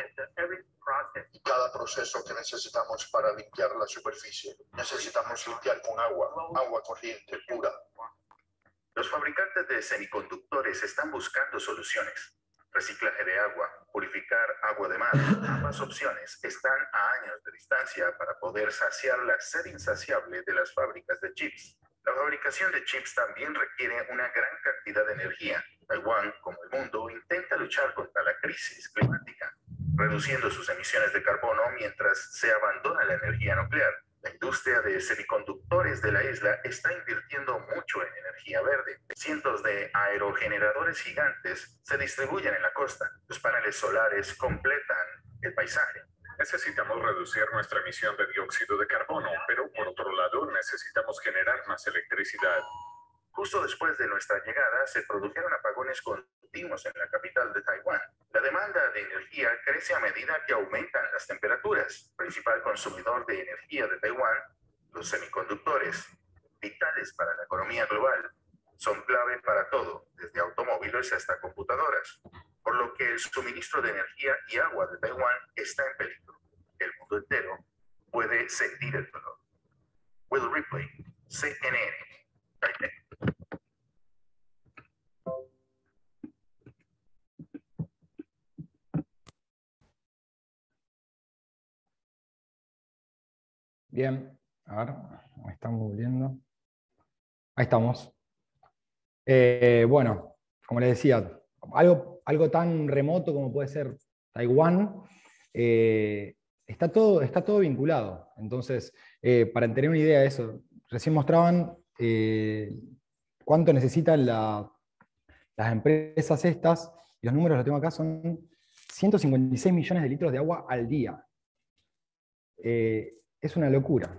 Speaker 7: Y cada proceso que necesitamos para limpiar la superficie, necesitamos limpiar con agua, agua corriente pura.
Speaker 4: Los fabricantes de semiconductores están buscando soluciones reciclaje de agua, purificar agua de mar. Ambas opciones están a años de distancia para poder saciar la sed insaciable de las fábricas de chips. La fabricación de chips también requiere una gran cantidad de energía. Taiwán, como el mundo, intenta luchar contra la crisis climática, reduciendo sus emisiones de carbono mientras se abandona la energía nuclear. La industria de semiconductores de la isla está invirtiendo mucho en energía verde. Cientos de aerogeneradores gigantes se distribuyen en la costa. Los paneles solares completan el paisaje.
Speaker 6: Necesitamos reducir nuestra emisión de dióxido de carbono, pero por otro lado necesitamos generar más electricidad.
Speaker 4: Justo después de nuestra llegada se produjeron apagones continuos en la capital de Taiwán. La demanda de energía crece a medida que aumentan las temperaturas. Principal consumidor de energía de Taiwán, los semiconductores, vitales para la economía global, son clave para todo, desde automóviles hasta computadoras, por lo que el suministro de energía y agua de Taiwán está en peligro. El mundo entero puede sentir el dolor. Will Ripley, CNN, Taipei.
Speaker 3: Bien, a ver, estamos volviendo. Ahí estamos. Eh, bueno, como les decía, algo, algo tan remoto como puede ser Taiwán, eh, está, todo, está todo vinculado. Entonces, eh, para tener una idea de eso, recién mostraban cuánto necesitan las empresas estas, y los números los tengo acá, son 156 millones de litros de agua al día es una locura.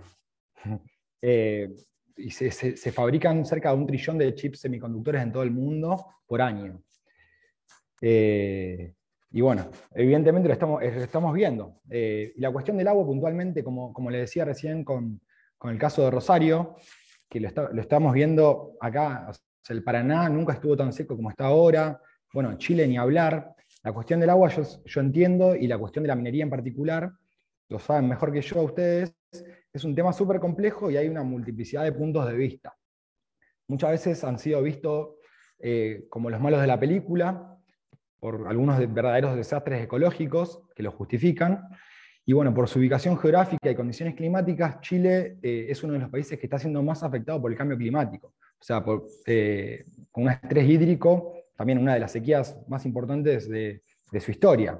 Speaker 3: *laughs* Eh, y se, fabrican cerca de un trillón de chips semiconductores en todo el mundo por año. Eh, y bueno, evidentemente lo estamos, eh, estamos viendo. y la cuestión del agua puntualmente, como, como le decía recién con, el caso de Rosario, que lo, estamos viendo acá, el Paraná nunca estuvo tan seco como está ahora, bueno, Chile ni hablar. La cuestión del agua yo, yo entiendo, y la cuestión de la minería en particular, lo saben mejor que yo ustedes, es un tema súper complejo y hay una multiplicidad de puntos de vista. Muchas veces han sido vistos eh, como los malos de la película, por algunos verdaderos desastres ecológicos que lo justifican. Y bueno, por su ubicación geográfica y condiciones climáticas, Chile eh, es uno de los países que está siendo más afectado por el cambio climático. O sea, por, eh, con un estrés hídrico, también una de las sequías más importantes de, su historia.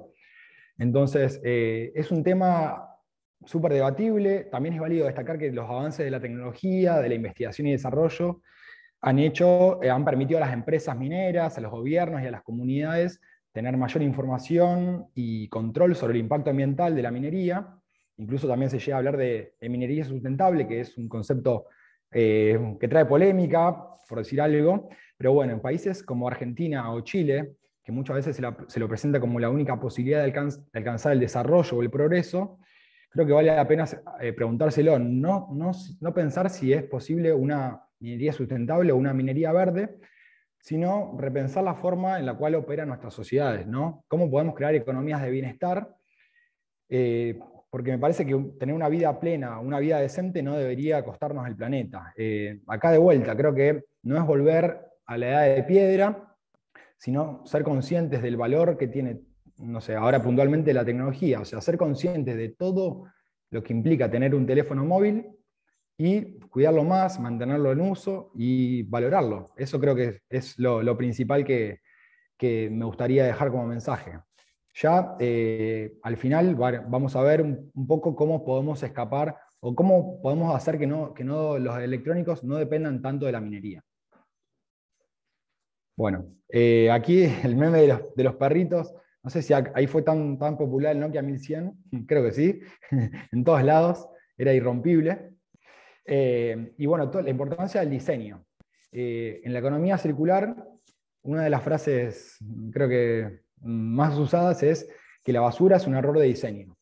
Speaker 3: Entonces, eh, es un tema súper debatible. También es válido destacar que los avances de la tecnología, de la investigación y desarrollo, han, hecho, han permitido a las empresas mineras, a los gobiernos y a las comunidades tener mayor información y control sobre el impacto ambiental de la minería. Incluso también se llega a hablar de, minería sustentable, que es un concepto eh, que trae polémica, por decir algo. Pero bueno, en países como Argentina o Chile, que muchas veces se, lo presenta como la única posibilidad de, alcanzar el desarrollo o el progreso, creo que vale la pena eh, preguntárselo, no, no, no pensar si es posible una minería sustentable o una minería verde, sino repensar la forma en la cual operan nuestras sociedades, ¿no? Cómo podemos crear economías de bienestar, eh, porque me parece que tener una vida plena, una vida decente no debería costarnos el planeta. Eh, acá de vuelta, creo que no es volver a la edad de piedra, sino ser conscientes del valor que tiene, no sé, ahora puntualmente la tecnología, o sea, ser conscientes de todo lo que implica tener un teléfono móvil y cuidarlo más, mantenerlo en uso y valorarlo. Eso creo que es lo, principal que, me gustaría dejar como mensaje. Ya eh, al final vamos a ver un, poco cómo podemos escapar o cómo podemos hacer que, no, que no, los electrónicos no dependan tanto de la minería. Bueno, eh, aquí *laughs* el meme de los, perritos, no sé si ahí fue tan, tan popular el Nokia 1100, *laughs* creo que sí, *laughs* en todos lados, era irrompible. Eh, y bueno, la importancia del diseño. Eh, en la economía circular, una de las frases creo que más usadas es que la basura es un error de diseño.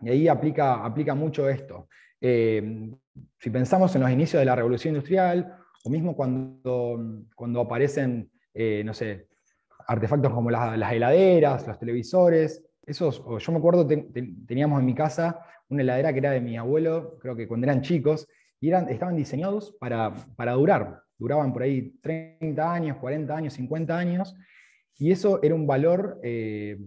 Speaker 3: Y ahí aplica, aplica mucho esto. Si pensamos en los inicios de la revolución industrial, o mismo cuando, cuando aparecen, no sé, artefactos como las, heladeras, los televisores, esos, yo me acuerdo, teníamos en mi casa una heladera que era de mi abuelo, creo que cuando eran chicos, y eran, estaban diseñados para, durar. Duraban por ahí 30 años, 40 años, 50 años, y eso era un valor, eh,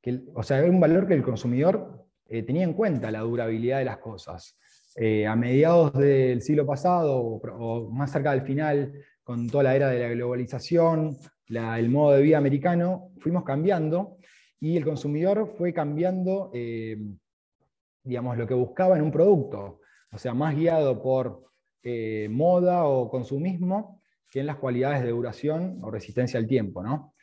Speaker 3: que, o sea, era un valor que el consumidor eh, tenía en cuenta, la durabilidad de las cosas. Eh, a mediados del siglo pasado, o, más cerca del final, con toda la era de la globalización, el modo de vida americano, fuimos cambiando y el consumidor fue cambiando digamos, lo que buscaba en un producto o sea, más guiado por eh, moda o consumismo que en las cualidades de duración o resistencia al tiempo. ¿no?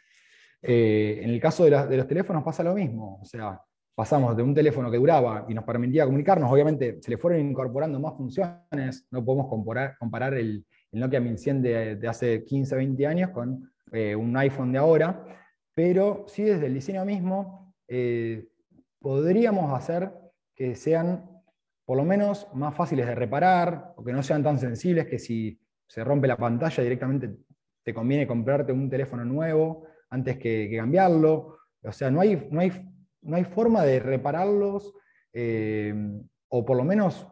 Speaker 3: Eh, en el caso de, los teléfonos pasa lo mismo, o sea, pasamos de un teléfono que duraba y nos permitía comunicarnos, obviamente se le fueron incorporando más funciones, no podemos comparar, comparar el, Nokia 1100 de, de, hace 15, 20 años con eh, un iPhone de ahora, pero sí desde el diseño mismo podríamos hacer que sean por lo menos más fáciles de reparar, o que no sean tan sensibles que si se rompe la pantalla directamente te conviene comprarte un teléfono nuevo antes que, cambiarlo. O sea, no hay, no hay, no hay forma de repararlos eh, o por lo menos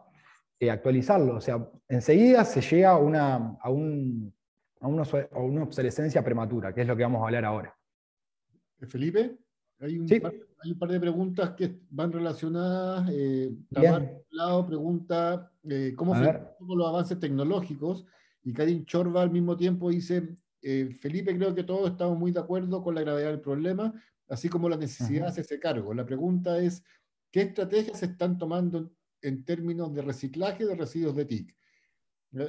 Speaker 3: eh, actualizarlos. O sea, enseguida se llega a una, a, un, a, una obsolescencia prematura, que es lo que vamos a hablar ahora.
Speaker 1: Felipe, hay un hay un par de preguntas que van relacionadas. Eh, lado pregunta eh, cómo se los avances tecnológicos y Karin Chorba al mismo tiempo dice, eh, Felipe, creo que todos estamos muy de acuerdo con la gravedad del problema, así como la necesidad de hacerse cargo. La pregunta es, ¿qué estrategias se están tomando en términos de reciclaje de residuos de TIC?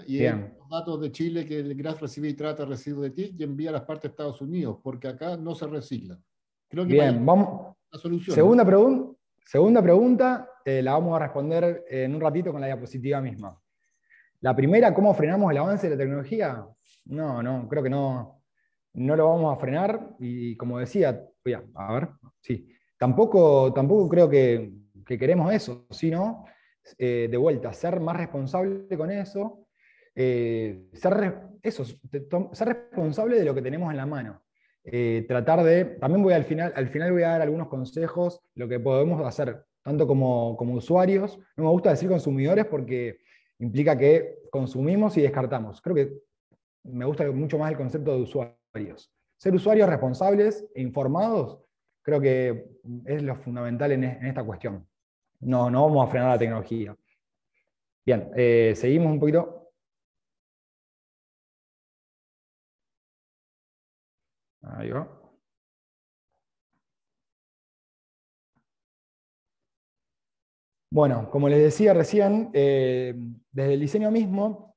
Speaker 1: Y los datos de Chile que el GRAS recibe y trata residuos de TIC y envía a las partes de Estados Unidos, porque acá no se reciclan.
Speaker 3: Bien, vamos, Segunda, pregunta segunda pregunta, eh, la vamos a responder en un ratito con la diapositiva misma. La primera, ¿cómo frenamos el avance de la tecnología? No, no, creo que no, no lo vamos a frenar. Y como decía, a, ver, sí, tampoco, tampoco creo que, queremos eso, sino eh, de vuelta, ser más responsable con eso, eh, ser, eso, ser responsable de lo que tenemos en la mano. Eh, tratar de, también voy al final, al final voy a dar algunos consejos, lo que podemos hacer tanto como, como usuarios. No me gusta decir consumidores porque implica que consumimos y descartamos. Creo que me gusta mucho más el concepto de usuarios. Ser usuarios responsables e informados creo que es lo fundamental en, esta cuestión. No, no vamos a frenar la tecnología. Bien, eh, seguimos un poquito. Ahí va. Bueno, como les decía recién, eh, desde el diseño mismo,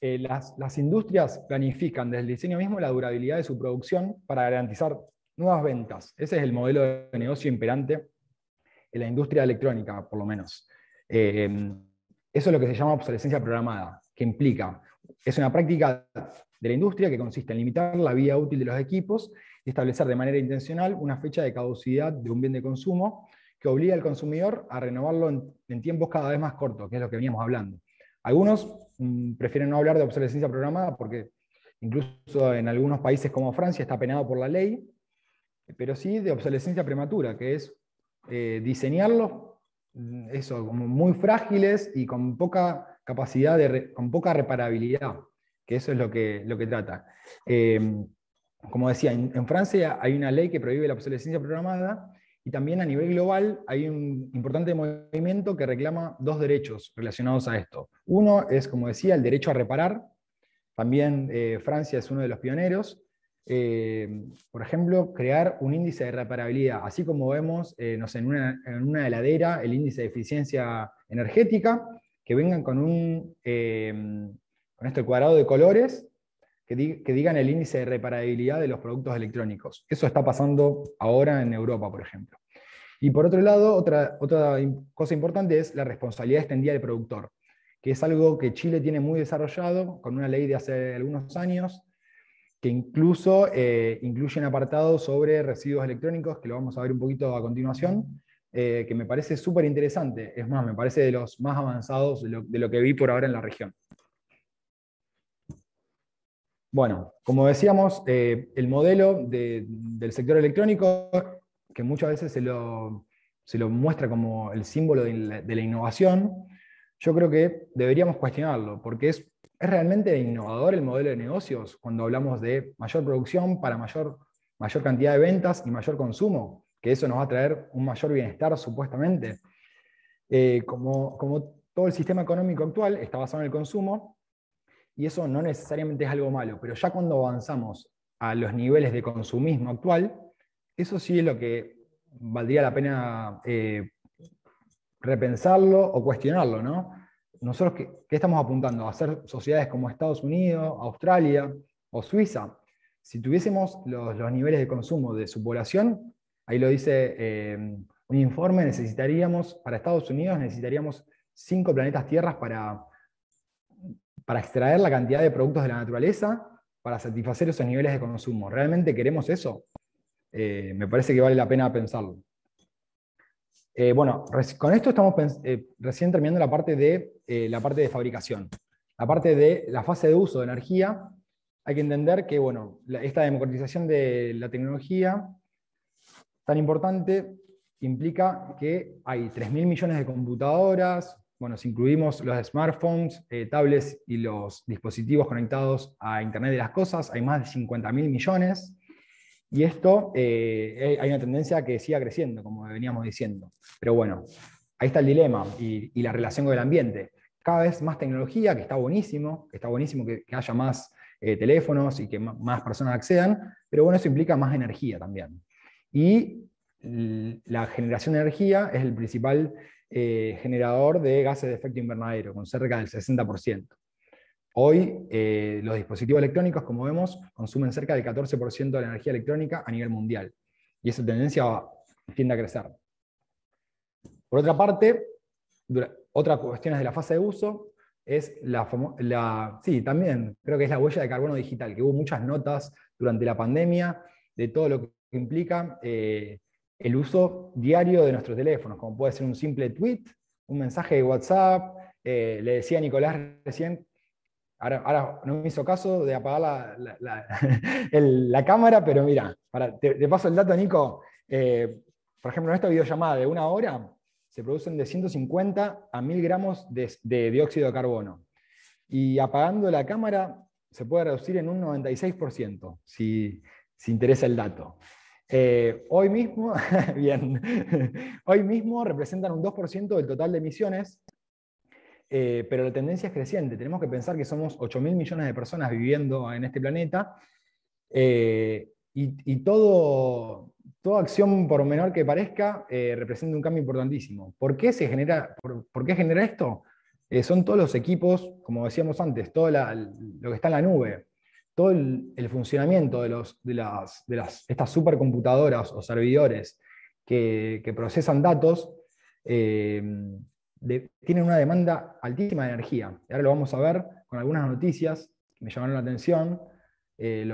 Speaker 3: eh, las, las, industrias planifican desde el diseño mismo la durabilidad de su producción para garantizar nuevas ventas. Ese es el modelo de negocio imperante en la industria electrónica, por lo menos. Eh, eso es lo que se llama obsolescencia programada, que implica, es una práctica de la industria que consiste en limitar la vida útil de los equipos y establecer de manera intencional una fecha de caducidad de un bien de consumo que obliga al consumidor a renovarlo en, tiempos cada vez más cortos, que es lo que veníamos hablando. Algunos mm, prefieren no hablar de obsolescencia programada porque incluso en algunos países como Francia está penado por la ley, pero sí de obsolescencia prematura, que es eh, diseñarlos mm, eso, como muy frágiles y con poca capacidad, de, con poca reparabilidad, que eso es lo que, lo que trata. Eh, como decía, en, Francia hay una ley que prohíbe la obsolescencia programada y también a nivel global hay un importante movimiento que reclama dos derechos relacionados a esto. Uno es, como decía, el derecho a reparar. También eh, Francia es uno de los pioneros. Eh, por ejemplo, crear un índice de reparabilidad, así como vemos eh, en, una, en, una, heladera el índice de eficiencia energética, que vengan con un con este cuadrado de colores que, digan el índice de reparabilidad de los productos electrónicos. Eso está pasando ahora en Europa, por ejemplo. Y por otro lado, otra, otra cosa importante es la responsabilidad extendida del productor, que es algo que Chile tiene muy desarrollado con una ley de hace algunos años, que incluso eh, incluye un apartado sobre residuos electrónicos, que lo vamos a ver un poquito a continuación, eh, que me parece súper interesante. Es más, me parece de los más avanzados de lo que vi por ahora en la región. Bueno, como decíamos, eh, el modelo del sector electrónico, que muchas veces se lo, muestra como el símbolo de la, innovación, yo creo que deberíamos cuestionarlo, porque es, es realmente innovador el modelo de negocios cuando hablamos de mayor producción para mayor, mayor cantidad de ventas y mayor consumo, que eso nos va a traer un mayor bienestar supuestamente. Eh, como, como todo el sistema económico actual está basado en el consumo, y eso no necesariamente es algo malo, pero ya cuando avanzamos a los niveles de consumismo actual, eso sí es lo que valdría la pena eh, repensarlo o cuestionarlo, ¿no? Nosotros, ¿qué, estamos apuntando? ¿A hacer sociedades como Estados Unidos, Australia o Suiza? Si tuviésemos los, niveles de consumo de su población, ahí lo dice eh, un informe, necesitaríamos, para Estados Unidos necesitaríamos cinco planetas tierras para para extraer la cantidad de productos de la naturaleza para satisfacer esos niveles de consumo. ¿Realmente queremos eso? Eh, me parece que vale la pena pensarlo. Eh, bueno, con esto estamos eh, recién terminando la parte, de, la parte de fabricación. La parte de la fase de uso de energía, hay que entender que bueno, esta democratización de la tecnología tan importante implica que hay 3.000 millones de computadoras, bueno, si incluimos los smartphones, eh, tablets y los dispositivos conectados a Internet de las Cosas, hay más de 50 mil millones. Y esto eh, hay una tendencia que siga creciendo, como veníamos diciendo. Pero bueno, ahí está el dilema y, la relación con el ambiente. Cada vez más tecnología, que está buenísimo, que está buenísimo que, haya más eh, teléfonos y que más personas accedan, pero bueno, eso implica más energía también. Y la generación de energía es el principal eh, generador de gases de efecto invernadero, con cerca del 60%. Hoy eh, los dispositivos electrónicos, como vemos, consumen cerca del 14% de la energía electrónica a nivel mundial. Y esa tendencia tiende a crecer. Por otra parte, otra cuestión de la fase de uso es la, la, sí, también creo que es la huella de carbono digital, que hubo muchas notas durante la pandemia de todo lo que implica eh, el uso diario de nuestros teléfonos, como puede ser un simple tweet, un mensaje de WhatsApp. Eh, le decía Nicolás recién, ahora, no me hizo caso de apagar la, *laughs* cámara, pero mira, te, paso el dato, Nico. Eh, por ejemplo, en esta videollamada de una hora se producen de 150 a 1000 gramos de, dióxido de carbono. Y apagando la cámara se puede reducir en un 96%. Si, si interesa el dato. Eh, hoy mismo, *laughs* bien, *laughs* hoy mismo representan un 2% del total de emisiones, eh, pero la tendencia es creciente. Tenemos que pensar que somos 8 mil millones de personas viviendo en este planeta eh, y, todo, toda acción, por menor que parezca, representa un cambio importantísimo. ¿Por qué, se genera, por, qué genera esto? son todos los equipos, como decíamos antes, todo lo que está en la nube, todo el, funcionamiento de, los, de, las, de las, estas supercomputadoras o servidores que, procesan datos eh, tienen una demanda altísima de energía. ahora lo vamos a ver con algunas noticias que me llamaron la atención. Eh,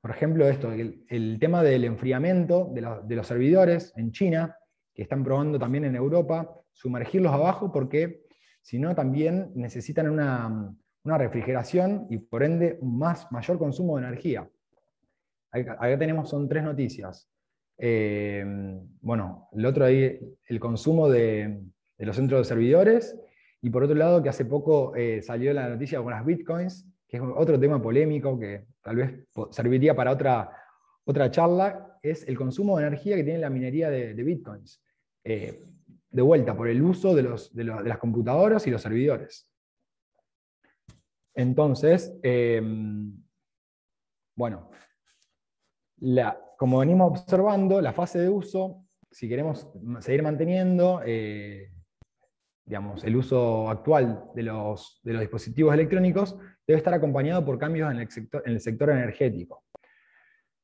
Speaker 3: por ejemplo, esto, el, tema del enfriamiento de, los servidores en China, que están probando también en Europa, sumergirlos abajo porque si no también necesitan una, una refrigeración y por ende un más, mayor consumo de energía. Acá tenemos, son tres noticias. Eh, bueno, el otro ahí, el consumo de, los centros de servidores, y por otro lado, que hace poco eh, salió la noticia con las bitcoins, que es otro tema polémico que tal vez serviría para otra, otra charla, es el consumo de energía que tiene la minería de, bitcoins. Eh, de vuelta, por el uso de, los, de las computadoras y los servidores. Entonces, em, bueno, como venimos observando, la fase de uso, si queremos seguir manteniendo eh, digamos, el uso actual de los, dispositivos electrónicos, debe estar acompañado por cambios en el, sector, en el sector energético.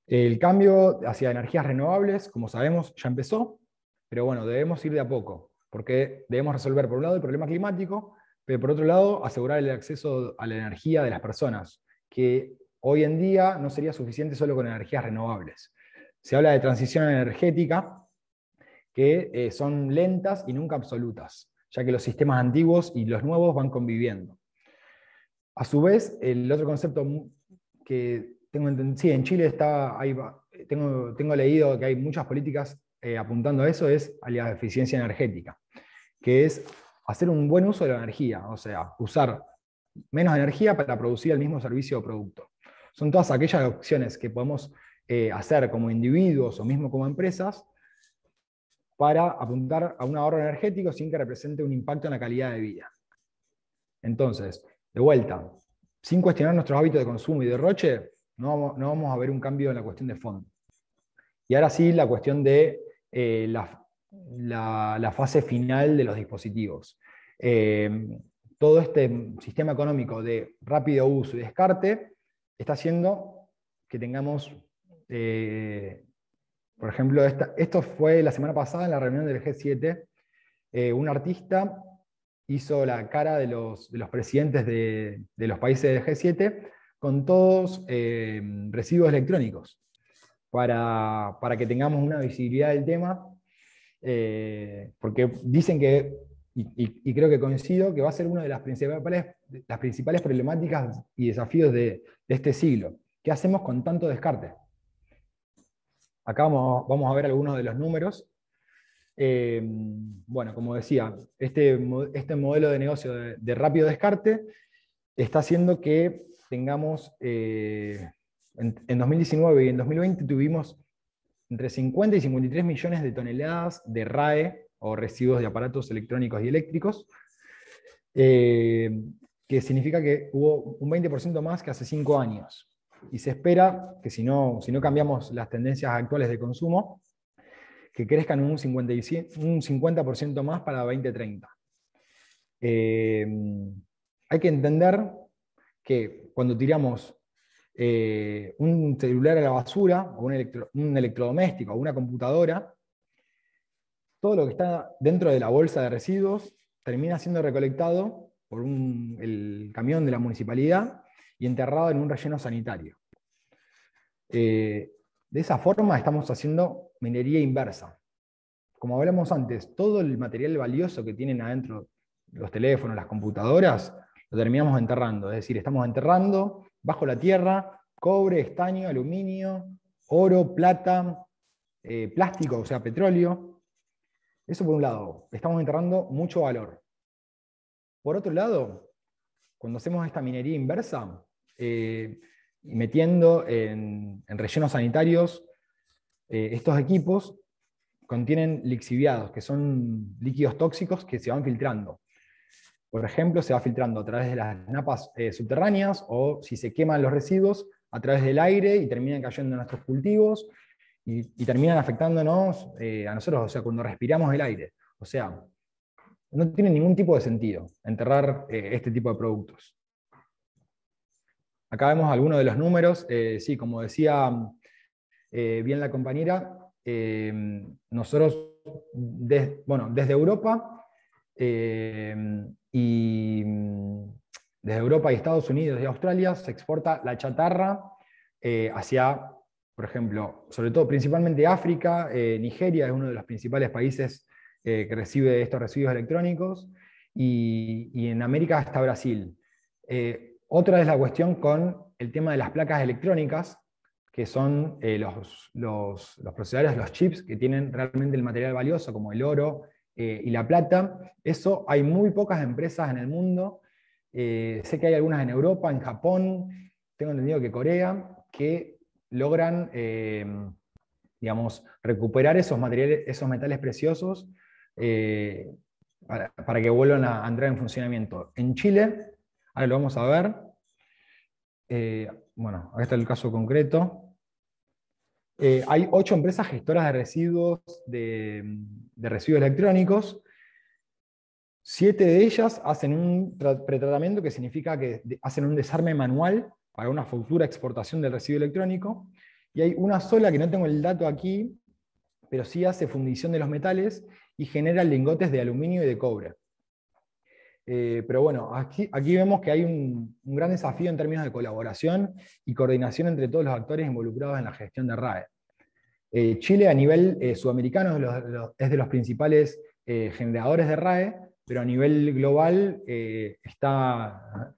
Speaker 3: El cambio hacia energías renovables, como sabemos, ya empezó, pero bueno, debemos ir de a poco, porque debemos resolver, por un lado, el problema climático, pero por otro lado, asegurar el acceso a la energía de las personas, que hoy en día no sería suficiente solo con energías renovables. Se habla de transición energética, que eh, son lentas y nunca absolutas, ya que los sistemas antiguos y los nuevos van conviviendo. A su vez, el otro concepto que tengo entendido, sí, en Chile está, tengo, tengo leído que hay muchas políticas eh, apuntando a eso, es a la eficiencia energética, que es hacer un buen uso de la energía, o sea, usar menos energía para producir el mismo servicio o producto. Son todas aquellas opciones que podemos eh, hacer como individuos o mismo como empresas para apuntar a un ahorro energético sin que represente un impacto en la calidad de vida. Entonces, de vuelta, sin cuestionar nuestros hábitos de consumo y derroche, no vamos, a ver un cambio en la cuestión de fondo. Y ahora sí, la cuestión de eh, la, fase final de los dispositivos. Eh, todo este sistema económico de rápido uso y descarte está haciendo que tengamos, eh, por ejemplo, esto fue la semana pasada en la reunión del G7, eh, un artista hizo la cara de los, presidentes de, los países del G7 con todos residuos electrónicos, para, para que tengamos una visibilidad del tema eh, porque dicen que, y, creo que coincido, que va a ser una de las principales, las principales problemáticas y desafíos de, este siglo. ¿Qué hacemos con tanto descarte? Acá vamos, a ver algunos de los números. Eh, bueno, como decía, este, este modelo de negocio de, rápido descarte está haciendo que tengamos, eh, en, en 2019 y en 2020 tuvimos entre 50 y 53 millones de toneladas de RAE, o residuos de aparatos electrónicos y eléctricos, eh, que significa que hubo un 20% más que hace 5 años. Y se espera que si no, si no cambiamos las tendencias actuales de consumo, que crezcan un 50%, un 50 más para 2030. Eh, hay que entender que cuando tiramos eh, un celular a la basura, o un, electrodoméstico, o una computadora, todo lo que está dentro de la bolsa de residuos termina siendo recolectado por el camión de la municipalidad y enterrado en un relleno sanitario. Eh, de esa forma estamos haciendo minería inversa. Como hablamos antes, todo el material valioso que tienen adentro los teléfonos, las computadoras, lo terminamos enterrando. Es decir, estamos enterrando bajo la tierra cobre, estaño, aluminio, oro, plata, eh, plástico, o sea, petróleo. Eso por un lado, estamos enterrando mucho valor. Por otro lado, cuando hacemos esta minería inversa, eh, metiendo en, rellenos sanitarios eh, estos equipos contienen lixiviados, que son líquidos tóxicos que se van filtrando. Por ejemplo, se va filtrando a través de las napas eh, subterráneas o si se queman los residuos a través del aire y terminan cayendo en nuestros cultivos y, terminan afectándonos a nosotros, o sea, cuando respiramos el aire. O sea, no tiene ningún tipo de sentido enterrar este tipo de productos. Acá vemos algunos de los números. sí, como decía bien la compañera, nosotros, bueno, desde Europa y mm, desde Europa y Estados Unidos y Australia se exporta la chatarra eh, hacia, por ejemplo, sobre todo principalmente África, eh, Nigeria es uno de los principales países eh, que recibe estos residuos electrónicos, y, en América está Brasil. Otra es la cuestión con el tema de las placas electrónicas, que son los, los, los procesadores, los chips que tienen realmente el material valioso, como el oro, eh, y la plata. Eso hay muy pocas empresas en el mundo. Eh, sé que hay algunas en Europa, en Japón, tengo entendido que Corea, que logran, eh, digamos, recuperar esos, materiales, esos metales preciosos para, que vuelvan a entrar en funcionamiento. En Chile, ahora lo vamos a ver. bueno, acá está el caso concreto. Eh, hay ocho empresas gestoras de residuos, de, residuos electrónicos. Siete de ellas hacen un pretratamiento que significa que hacen un desarme manual para una futura exportación del residuo electrónico. Y hay una sola que no tengo el dato aquí, pero sí hace fundición de los metales y genera lingotes de aluminio y de cobre. Eh, pero bueno, aquí, aquí, vemos que hay un, gran desafío en términos de colaboración y coordinación entre todos los actores involucrados en la gestión de RAE. Eh, Chile a nivel eh, sudamericano es de los, principales generadores de RAE, pero a nivel global está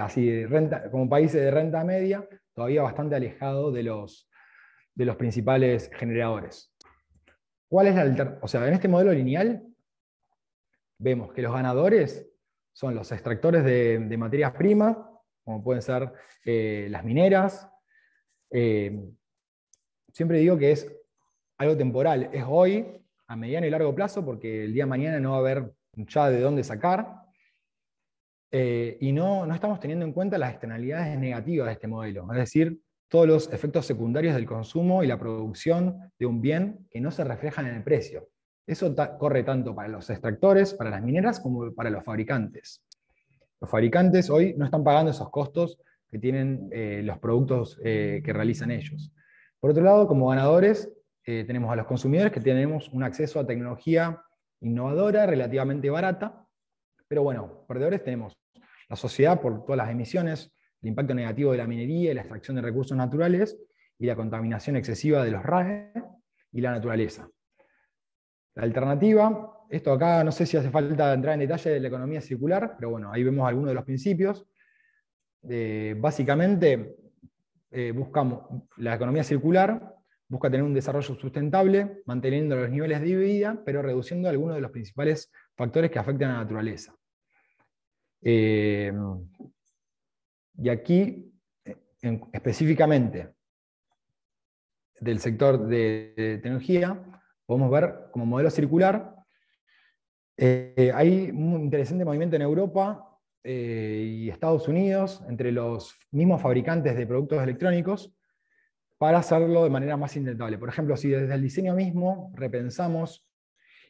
Speaker 3: así, renta, como país de renta media, todavía bastante alejado de los, de los principales generadores. ¿Cuál es la O sea, en este modelo lineal vemos que los ganadores son los extractores de, materias primas, como pueden ser eh, las mineras. Eh, siempre digo que es algo temporal, es hoy, a mediano y largo plazo, porque el día de mañana no va a haber ya de dónde sacar. Eh, y no, no estamos teniendo en cuenta las externalidades negativas de este modelo, es decir, todos los efectos secundarios del consumo y la producción de un bien que no se reflejan en el precio. Eso corre tanto para los extractores, para las mineras, como para los fabricantes. Los fabricantes hoy no están pagando esos costos que tienen eh, los productos eh, que realizan ellos. Por otro lado, como ganadores, eh, tenemos a los consumidores que tenemos un acceso a tecnología innovadora, relativamente barata, pero bueno, perdedores tenemos la sociedad por todas las emisiones, el impacto negativo de la minería y la extracción de recursos naturales, y la contaminación excesiva de los RAE y la naturaleza. La alternativa, esto acá no sé si hace falta entrar en detalle de la economía circular, pero bueno, ahí vemos algunos de los principios. Eh, básicamente, eh, buscamos la economía circular, busca tener un desarrollo sustentable, manteniendo los niveles de vida, pero reduciendo algunos de los principales factores que afectan a la naturaleza. Eh, y aquí, específicamente, del sector de tecnología, podemos ver como modelo circular. Eh, hay un interesante movimiento en Europa eh, y Estados Unidos entre los mismos fabricantes de productos electrónicos para hacerlo de manera más intentable. Por ejemplo, si desde el diseño mismo repensamos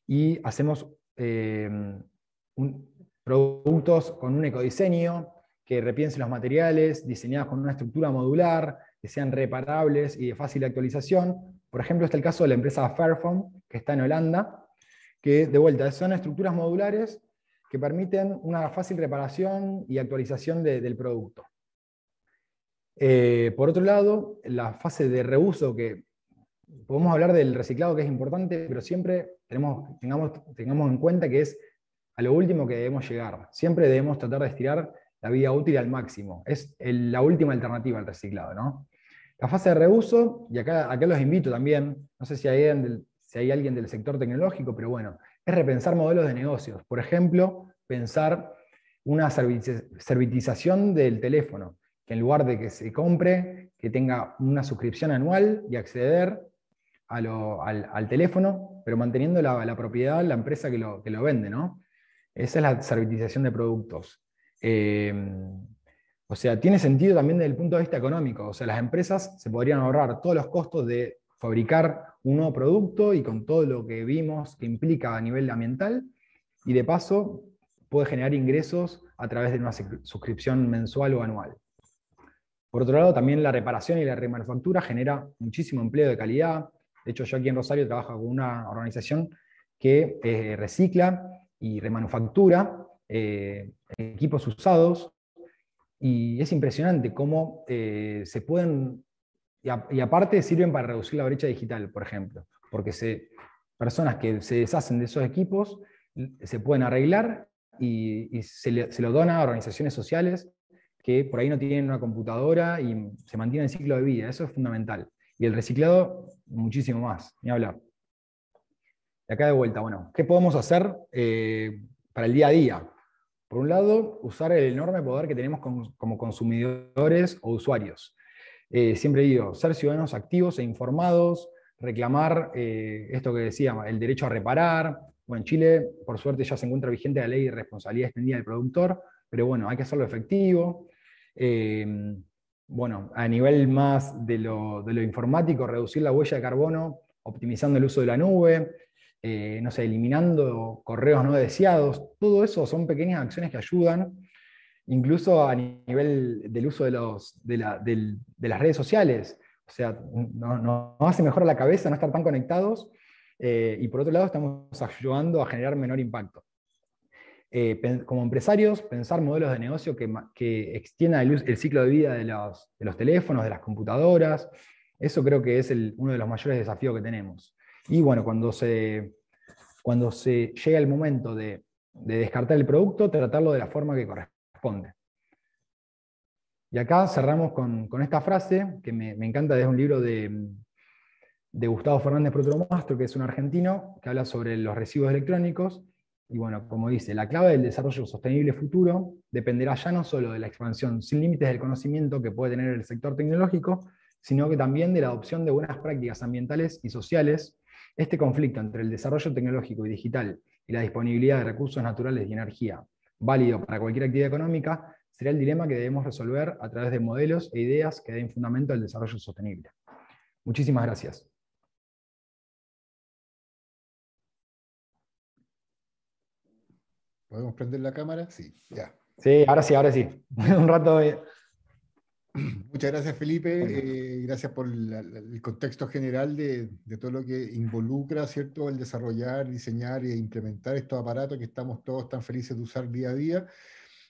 Speaker 3: y hacemos eh, productos con un ecodiseño que repiense los materiales, diseñados con una estructura modular, que sean reparables y de fácil actualización, por ejemplo, está el caso de la empresa Fairphone, que está en Holanda, que de vuelta son estructuras modulares que permiten una fácil reparación y actualización del producto. Eh, por otro lado, la fase de reuso, que podemos hablar del reciclado que es importante, pero siempre tenemos, tengamos, tengamos en cuenta que es a lo último que debemos llegar. Siempre debemos tratar de estirar la vida útil al máximo. Es la última alternativa al reciclado. ¿no? La fase de reuso, y acá, acá los invito también, no sé si hay, si hay alguien del sector tecnológico, pero bueno, es repensar modelos de negocios. Por ejemplo, pensar una servitización del teléfono, que en lugar de que se compre, que tenga una suscripción anual y acceder al, teléfono, pero manteniendo la, propiedad, la empresa que lo, que lo, vende, ¿no? Esa es la servitización de productos. Eh, o sea, tiene sentido también desde el punto de vista económico. O sea, las empresas se podrían ahorrar todos los costos de fabricar un nuevo producto y con todo lo que vimos que implica a nivel ambiental, y de paso puede generar ingresos a través de una suscripción mensual o anual. Por otro lado, también la reparación y la remanufactura genera muchísimo empleo de calidad. De hecho, yo aquí en Rosario trabajo con una organización que eh, recicla y remanufactura eh, equipos usados y es impresionante cómo eh, se pueden, y, aparte sirven para reducir la brecha digital, por ejemplo, porque personas que se deshacen de esos equipos se pueden arreglar y, se, se, lo dona a organizaciones sociales que por ahí no tienen una computadora y se mantienen el ciclo de vida. Eso es fundamental. Y el reciclado, muchísimo más, ni hablar. Y acá de vuelta, bueno, ¿qué podemos hacer eh, para el día a día? Por un lado, usar el enorme poder que tenemos como, consumidores o usuarios. Eh, siempre digo, ser ciudadanos activos e informados, reclamar eh, esto que decía, el derecho a reparar. Bueno, en Chile, por suerte, ya se encuentra vigente la ley de responsabilidad extendida del productor, pero bueno, hay que hacerlo efectivo. Eh, bueno, a nivel más de lo, informático, reducir la huella de carbono, optimizando el uso de la nube, eh, no sé, eliminando correos no deseados, todo eso son pequeñas acciones que ayudan, incluso a nivel del uso de, las redes sociales. O sea, nos no, hace mejor a la cabeza no estar tan conectados eh, y por otro lado estamos ayudando a generar menor impacto. Eh, como empresarios, pensar modelos de negocio que, que extiendan el, ciclo de vida de los, teléfonos, de las computadoras. Eso creo que es uno de los mayores desafíos que tenemos. Y bueno, cuando se, cuando se llega el momento de, descartar el producto, tratarlo de la forma que corresponde. Y acá cerramos con, esta frase que me, encanta, es un libro de, de Gustavo Fernández Protromastro, que es un argentino, que habla sobre los residuos electrónicos y bueno, como dice, la clave del desarrollo sostenible futuro dependerá ya no solo de la expansión sin límites del conocimiento que puede tener el sector tecnológico, sino que también de la adopción de buenas prácticas ambientales y sociales. Este conflicto entre el desarrollo tecnológico y digital y la disponibilidad de recursos naturales y energía, válido para cualquier actividad económica, será el dilema que debemos resolver a través de modelos e ideas que den fundamento al desarrollo sostenible. Muchísimas gracias.
Speaker 1: ¿Podemos prender la cámara? Sí, ya.
Speaker 3: Sí, ahora sí, ahora sí. *laughs* Un rato.
Speaker 1: Muchas gracias, Felipe. Eh, gracias por el contexto general de, todo lo que involucra, ¿cierto?, el desarrollar, diseñar e implementar estos aparatos que estamos todos tan felices de usar día a día.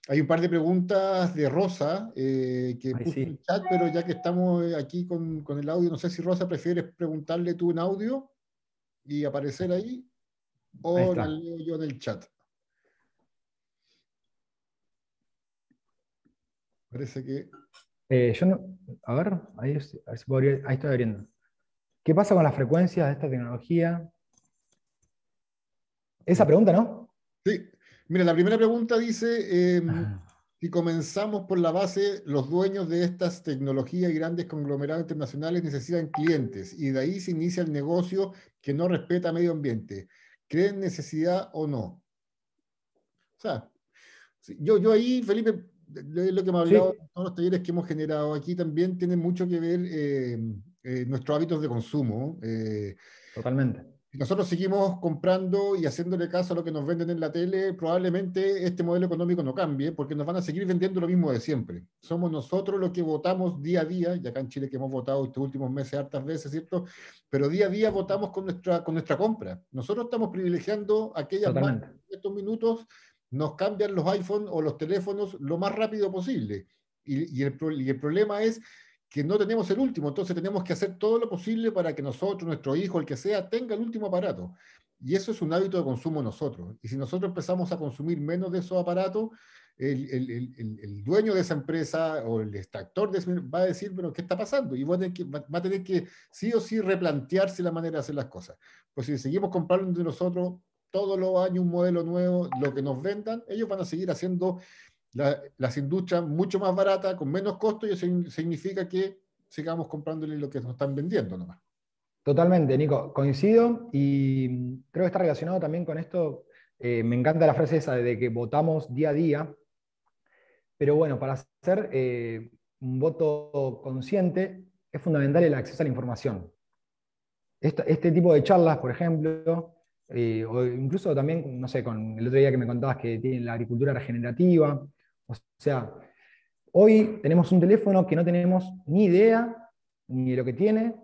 Speaker 1: Hay un par de preguntas de Rosa eh, que puso en el chat, pero ya que estamos aquí con, con, el audio, no sé si Rosa prefieres preguntarle tú en audio y aparecer ahí o la leo yo en el chat. Parece que.
Speaker 3: Eh, yo no. A ver, ahí, ahí estoy abriendo. ¿Qué pasa con las frecuencias de esta tecnología? Esa pregunta, ¿no?
Speaker 1: Sí. Mira, la primera pregunta dice: em, ah. si comenzamos por la base, los dueños de estas tecnologías y grandes conglomerados internacionales necesitan clientes y de ahí se inicia el negocio que no respeta medio ambiente. ¿Creen necesidad o no? O sea, yo, yo ahí, Felipe, lo que me ha hablado todos los talleres que hemos generado aquí también tiene mucho que ver eh, eh, nuestros hábitos de consumo.
Speaker 3: Eh, Totalmente.
Speaker 1: Si nosotros seguimos comprando y haciéndole caso a lo que nos venden en la tele, probablemente este modelo económico no cambie, porque nos van a seguir vendiendo lo mismo de siempre. Somos nosotros los que votamos día a día, y acá en Chile que hemos votado estos últimos meses hartas veces, ¿cierto? Pero día a día votamos con nuestra, con nuestra compra. Nosotros estamos privilegiando aquellas más estos minutos nos cambian los iPhones o los teléfonos lo más rápido posible. Y, el, problema es que no tenemos el último, entonces tenemos que hacer todo lo posible para que nosotros, nuestro hijo, el que sea, tenga el último aparato. Y eso es un hábito de consumo nosotros. Y si nosotros empezamos a consumir menos de esos aparatos, el, dueño de esa empresa o el extractor de va a decir, pero ¿qué está pasando? Y va a, tener que, va a tener que sí o sí replantearse la manera de hacer las cosas. Pues si seguimos comprando de nosotros, todos los años un modelo nuevo, lo que nos vendan, ellos van a seguir haciendo las industrias mucho más baratas, con menos costo, y eso significa que sigamos comprándole lo que nos están vendiendo nomás.
Speaker 3: Totalmente, Nico, coincido y creo que está relacionado también con esto. Eh, me encanta la frase esa de que votamos día a día, pero bueno, para hacer eh, un voto consciente es fundamental el acceso a la información. Este, tipo de charlas, por ejemplo, eh, o incluso también, no sé, con el otro día que me contabas que tiene la agricultura regenerativa, o sea, hoy tenemos un teléfono que no tenemos ni idea ni de lo que tiene,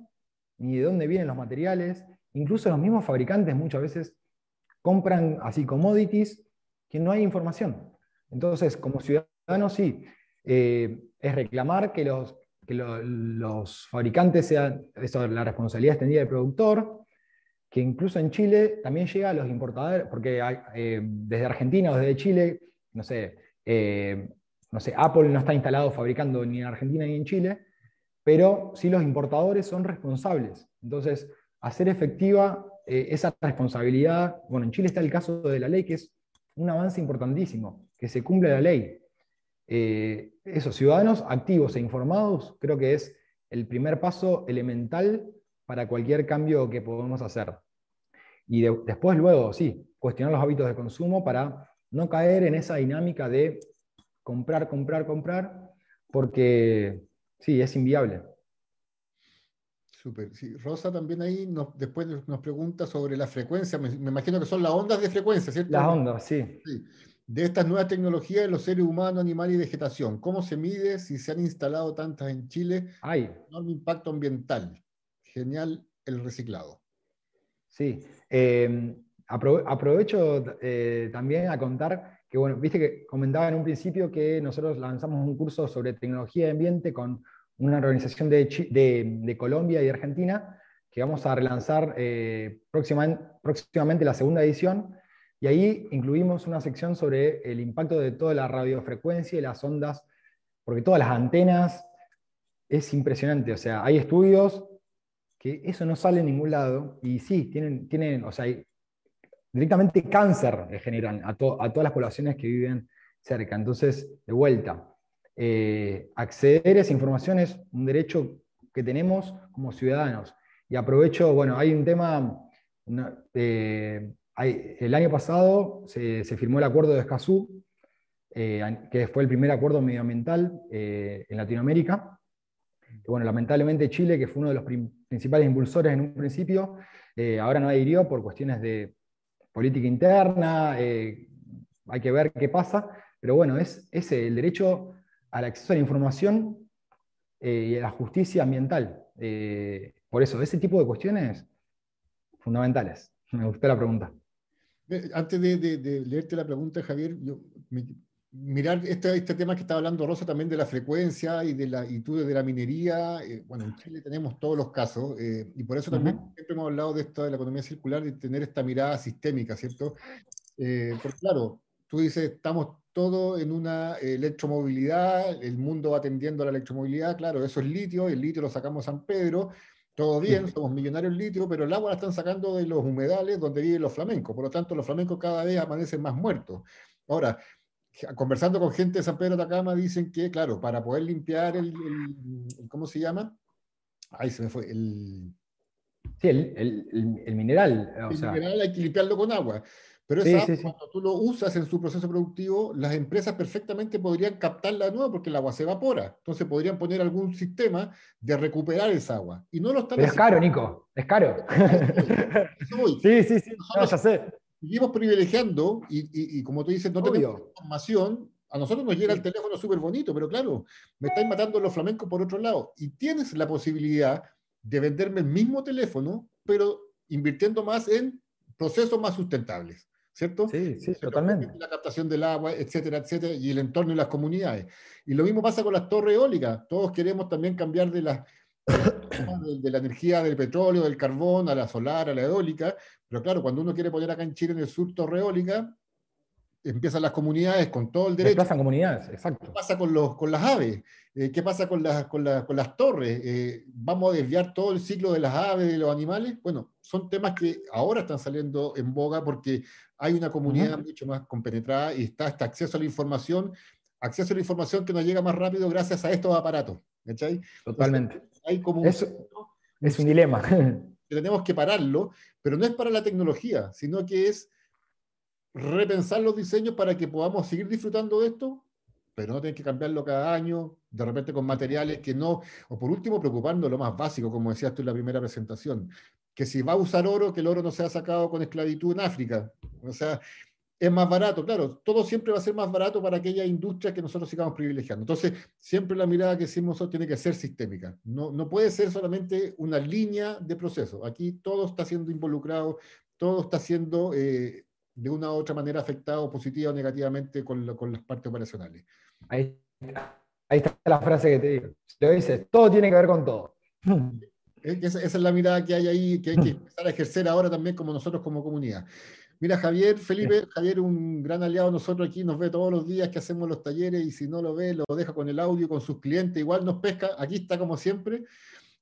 Speaker 3: ni de dónde vienen los materiales. Incluso los mismos fabricantes muchas veces compran así commodities que no hay información. Entonces, como ciudadanos, sí, eh, es reclamar que los, los fabricantes sean, eso, la responsabilidad extendida del productor, que incluso en Chile también llega a los importadores, porque eh, desde Argentina o desde Chile, no sé, eh, no sé, Apple no está instalado fabricando ni en Argentina ni en Chile, pero sí los importadores son responsables. Entonces, hacer efectiva eh, esa responsabilidad, bueno, en Chile está el caso de la ley, que es un avance importantísimo, que se cumple la ley. Eh, esos ciudadanos activos e informados creo que es el primer paso elemental para cualquier cambio que podamos hacer. Y después, luego, sí, cuestionar los hábitos de consumo para no caer en esa dinámica de comprar, comprar, comprar, porque Sí, es inviable.
Speaker 1: Súper. Rosa también ahí nos, después nos pregunta sobre la frecuencia. Me, imagino que son las ondas de frecuencia, ¿cierto?
Speaker 3: Las ondas, sí.
Speaker 1: De estas nuevas tecnologías de los seres humanos, animales y vegetación. ¿Cómo se mide si se han instalado tantas en Chile?
Speaker 3: Hay.
Speaker 1: Enorme impacto ambiental. Genial el reciclado.
Speaker 3: Sí. Eh, aprovecho eh, también a contar que bueno, viste que comentaba en un principio que nosotros lanzamos un curso sobre tecnología de ambiente con una organización de, Colombia y de Argentina, que vamos a relanzar eh, próximamente, la segunda edición, y ahí incluimos una sección sobre el impacto de toda la radiofrecuencia y las ondas, porque todas las antenas es impresionante, o sea, hay estudios que eso no sale en ningún lado, y sí, tienen, tienen o sea, directamente cáncer le generan a, todas las poblaciones que viven cerca. Entonces, de vuelta, eh, acceder a esa información es un derecho que tenemos como ciudadanos. Y aprovecho, bueno, hay un tema, eh, el año pasado se, firmó el acuerdo de Escazú, eh, que fue el primer acuerdo medioambiental en Latinoamérica. Bueno, lamentablemente Chile, que fue uno de los principales impulsores en un principio, ahora no adhirió por cuestiones de política interna, eh, hay que ver qué pasa, pero bueno, es, el derecho al acceso a la información eh, y a la justicia ambiental. Eh, por eso, ese tipo de cuestiones fundamentales. *laughs* Me gustó la pregunta.
Speaker 1: Antes de, leerte la pregunta, Javier, mirar este, este tema que estaba hablando Rosa también de la frecuencia y de la y de la minería. bueno, en Chile tenemos todos los casos y por eso también siempre hemos hablado de esto de la economía circular y tener esta mirada sistémica, ¿cierto? porque claro, tú dices, estamos todos en una electromovilidad, el mundo va atendiendo a la electromovilidad, claro, eso es litio, el litio lo sacamos San Pedro, todo bien, somos millonarios en litio, pero el agua la están sacando de los humedales donde viven los flamencos, por lo tanto los flamencos cada vez amanecen más muertos. Ahora, conversando con gente de San Pedro de Atacama, dicen que, claro, para poder limpiar el, ¿cómo se llama? Ahí se me fue, el...
Speaker 3: Sí, el, el mineral.
Speaker 1: el mineral hay que limpiarlo con agua. Pero esa cuando tú lo usas en su proceso productivo, las empresas perfectamente podrían captarla de nuevo porque el agua se evapora. Entonces podrían poner algún sistema de recuperar esa agua. Y no lo están
Speaker 3: Pero es caro, Nico, es caro. *laughs* Sí, sí, sí, no, ya sé
Speaker 1: seguimos privilegiando y, como tú dices, no tenemos información. A nosotros nos llega el teléfono súper bonito, pero claro, me estáis matando los flamencos por otro lado. Y tienes la posibilidad de venderme el mismo teléfono, pero invirtiendo más en procesos más sustentables, ¿cierto?
Speaker 3: Sí, sí, totalmente.
Speaker 1: La captación del agua, etcétera, etcétera, y el entorno y las comunidades. Y lo mismo pasa con las torres eólicas. Todos queremos también cambiar de las *coughs* de, la energía del petróleo, del carbón, a la solar, a la eólica, pero claro, cuando uno quiere poner acá en Chile en el sur torre eólica, empiezan las comunidades con todo el derecho.
Speaker 3: Desplazan comunidades, exacto.
Speaker 1: ¿Qué pasa con, los, con las aves? Eh, ¿Qué pasa con, las, con, con las torres? Eh, ¿Vamos a desviar todo el ciclo de las aves, de los animales? Bueno, son temas que ahora están saliendo en boga porque hay una comunidad mucho más compenetrada y está este acceso a la información acceso a la información que nos llega más rápido gracias a estos aparatos. ¿cachai?
Speaker 3: Totalmente.
Speaker 1: Hay como
Speaker 3: es un dilema.
Speaker 1: Que tenemos que pararlo, pero no es para la tecnología, sino que es repensar los diseños para que podamos seguir disfrutando de esto, pero no tener que cambiarlo cada año, de repente con materiales que no, o por último preocupando lo más básico, como decías tú en la primera presentación, que si va a usar oro, que el oro no sea sacado con esclavitud en África. O sea, es más barato, claro, todo siempre va a ser más barato para aquella industria que nosotros sigamos privilegiando. Entonces, siempre la mirada que hicimos tiene que ser sistémica, no, no puede ser solamente una línea de proceso. Aquí todo está siendo involucrado, todo está siendo eh, de una u otra manera afectado positiva o negativamente con, con las partes operacionales.
Speaker 3: Ahí, ahí, está la frase que te digo. Lo dices, todo tiene que ver con todo.
Speaker 1: Esa, esa es la mirada que hay ahí, que hay que *laughs* empezar a ejercer ahora también como nosotros como comunidad. Mira, Javier, Felipe, Javier, un gran aliado nosotros aquí, nos ve todos los días que hacemos los talleres y si no lo ve, lo deja con el audio, con sus clientes, igual nos pesca, aquí está como siempre,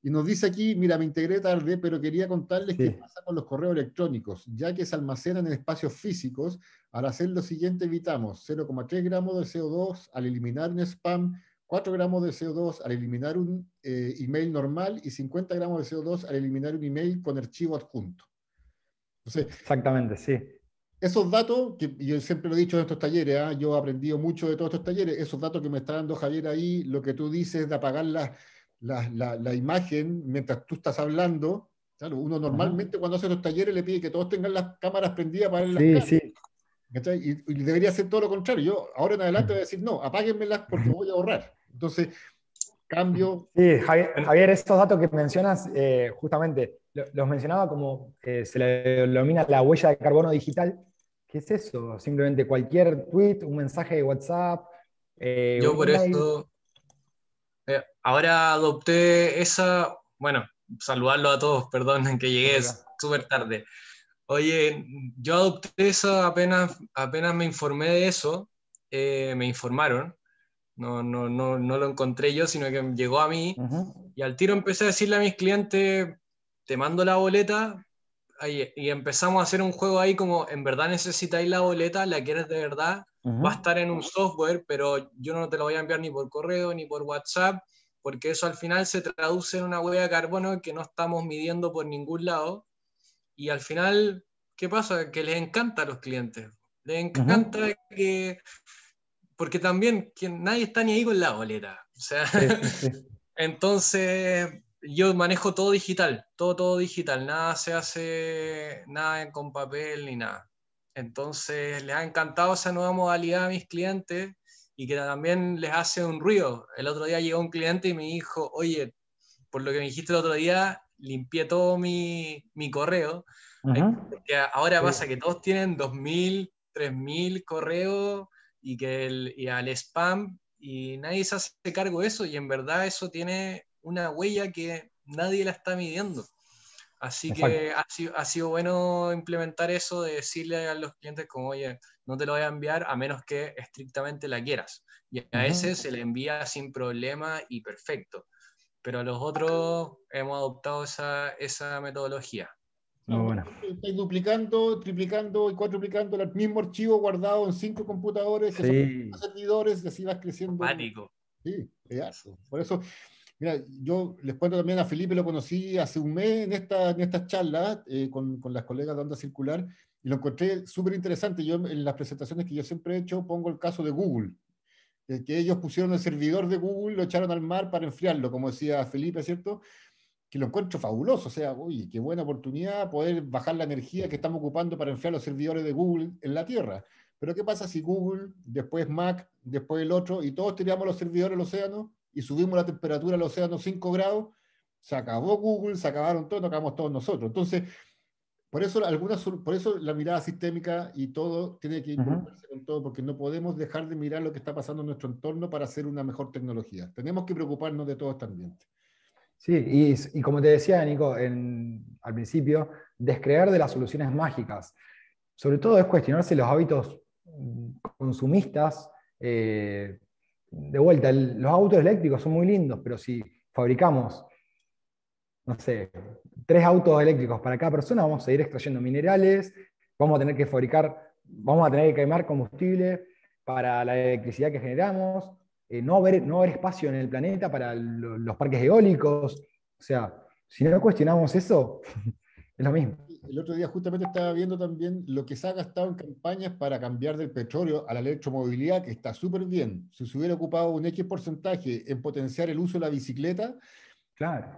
Speaker 1: y nos dice aquí, mira, me integré tarde, pero quería contarles qué pasa con los correos electrónicos, ya que se almacenan en espacios físicos, al hacer lo siguiente evitamos 0,3 gramos de CO2 al eliminar un spam, 4 gramos de CO2 al eliminar un eh, email normal y 50 gramos de CO2 al eliminar un email con archivo adjunto.
Speaker 3: Exactamente, sí.
Speaker 1: Esos datos, que yo siempre lo he dicho en estos talleres, ¿ah? yo he aprendido mucho de todos estos talleres, esos datos que me está dando Javier ahí, lo que tú dices de apagar la, la, la, imagen mientras tú estás hablando, claro, uno normalmente cuando hace los talleres le pide que todos tengan las cámaras prendidas para ver las
Speaker 3: sí, Sí.
Speaker 1: Y, y, debería ser todo lo contrario. Yo ahora en adelante voy a decir, no, apáguenmelas porque voy a ahorrar. Entonces, cambio.
Speaker 3: Sí, Javier, estos datos que mencionas, eh, justamente, los mencionaba como eh, se le denomina la huella de carbono digital. ¿Qué es eso? Simplemente cualquier tweet, un mensaje de WhatsApp.
Speaker 8: Eh, Yo por eso, ahora adopté esa, bueno, saludarlo a todos, *laughs* perdón que llegué súper tarde. Oye, yo adopté eso apenas, apenas me informé de eso, me informaron, no, no, no, no lo encontré yo, sino que llegó a mí. Y al tiro empecé a decirle a mis clientes, te mando la boleta. y empezamos a hacer un juego ahí como, en verdad necesitáis la boleta, la quieres de verdad, va a estar en un software, pero yo no te lo voy a enviar ni por correo ni por WhatsApp, porque eso al final se traduce en una huella de carbono que no estamos midiendo por ningún lado. Y al final, ¿qué pasa? Que les encanta a los clientes. Les encanta que porque también nadie está ni ahí con la boleta. O sea, *laughs* entonces yo manejo todo digital, todo, todo digital, nada se hace, nada con papel ni nada. Entonces les ha encantado esa nueva modalidad a mis clientes y que también les hace un ruido. El otro día llegó un cliente y me dijo, oye, por lo que me dijiste el otro día, limpié todo mi, mi correo. ahora pasa que todos tienen 2.000, 3.000 correos y, que el, y al spam y nadie se hace cargo de eso y en verdad eso tiene una huella que nadie la está midiendo. Así que ha sido, ha sido, bueno implementar eso de decirle a los clientes como, oye, no te lo voy a enviar a menos que estrictamente la quieras. Y a ese se le envía sin problema y perfecto. Pero a los otros hemos adoptado esa, esa metodología.
Speaker 1: Muy bueno. Estáis duplicando, triplicando y cuadruplicando el mismo archivo guardado en cinco computadores, que son servidores, y así vas creciendo.
Speaker 8: Pánico.
Speaker 1: Sí, eso. Por eso, mira, yo les cuento también a Felipe, lo conocí hace un mes en, esta, en eh, con, las colegas de Onda Circular y lo encontré súper interesante. Yo en las presentaciones que yo siempre he hecho pongo el caso de Google, que ellos pusieron el servidor de Google, lo echaron al mar para enfriarlo, como decía Felipe, ¿cierto? que lo encuentro fabuloso. O sea, uy, qué buena oportunidad poder bajar la energía que estamos ocupando para enfriar los servidores de Google en la Tierra. Pero ¿qué pasa si Google, después Mac, después el otro, y todos tiramos los servidores al océano y subimos la temperatura al océano 5 grados? Se acabó Google, se acabaron todos, acabamos todos nosotros. Entonces, por eso, algunas, por eso la mirada sistémica y todo tiene que involucrarse con todo, porque no podemos dejar de mirar lo que está pasando en nuestro entorno para hacer una mejor tecnología. Tenemos que preocuparnos de todo este ambiente.
Speaker 3: Sí, y, como te decía, Nico, al principio, descreer de las soluciones mágicas. Sobre todo es cuestionarse los hábitos mm, consumistas. Eh, de vuelta, los autos eléctricos son muy lindos, pero si fabricamos, no sé, tres autos eléctricos para cada persona, vamos a seguir extrayendo minerales, vamos a tener que fabricar, vamos a tener que quemar combustible. para la electricidad que generamos, eh, no, haber, no haber espacio en el planeta para los parques eólicos. O sea, si no cuestionamos eso, *laughs* es lo mismo.
Speaker 1: El otro día justamente estaba viendo también lo que se ha gastado en campañas para cambiar del petróleo a la electromovilidad, que está súper bien. Si se hubiera ocupado un X porcentaje en potenciar el uso de la bicicleta,
Speaker 3: claro.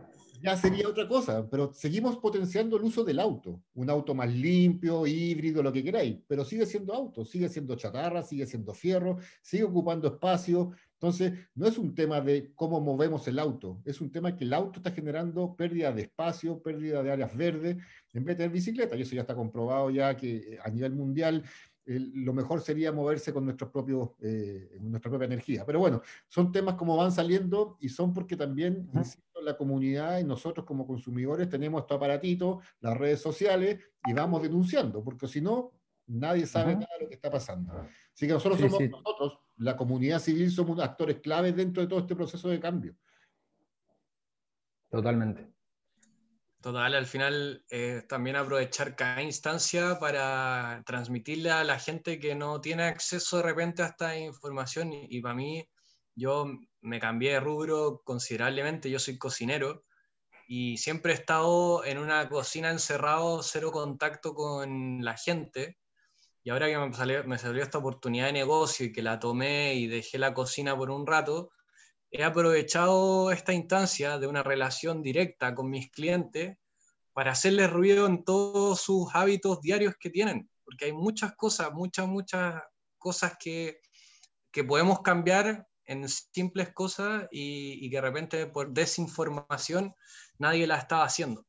Speaker 1: ya sería otra cosa, pero seguimos potenciando el uso del auto. Un auto más limpio, híbrido, lo que queráis, pero sigue siendo auto, sigue siendo chatarra, sigue siendo fierro, sigue ocupando espacio, entonces, no es un tema de cómo movemos el auto, es un tema que el auto está generando pérdida de espacio, pérdida de áreas verdes, en vez de tener bicicleta, y eso ya está comprobado ya que eh, a nivel mundial lo mejor sería moverse con nuestros propios, eh, nuestra propia energía. Pero bueno, son temas como van saliendo y son porque también, insisto, la comunidad y nosotros como consumidores tenemos estos aparatitos, las redes sociales, y vamos denunciando, porque si no, nadie sabe nada de lo que está pasando. Así que nosotros somos nosotros, la comunidad civil, somos actores claves dentro de todo este proceso de cambio.
Speaker 3: Totalmente.
Speaker 8: Total, al final eh, también aprovechar cada instancia para transmitirle a la gente que no tiene acceso de repente a esta información y, para mí, yo me cambié de rubro considerablemente, yo soy cocinero y siempre he estado en una cocina encerrado, cero contacto con la gente y ahora que me salió, me salió esta oportunidad de negocio y que la tomé y dejé la cocina por un rato, he aprovechado esta instancia de una relación directa con mis clientes para hacerles ruido en todos sus hábitos diarios que tienen, porque hay muchas cosas, muchas, muchas cosas que, que podemos cambiar en simples cosas y, y, que de repente por desinformación nadie la estaba haciendo.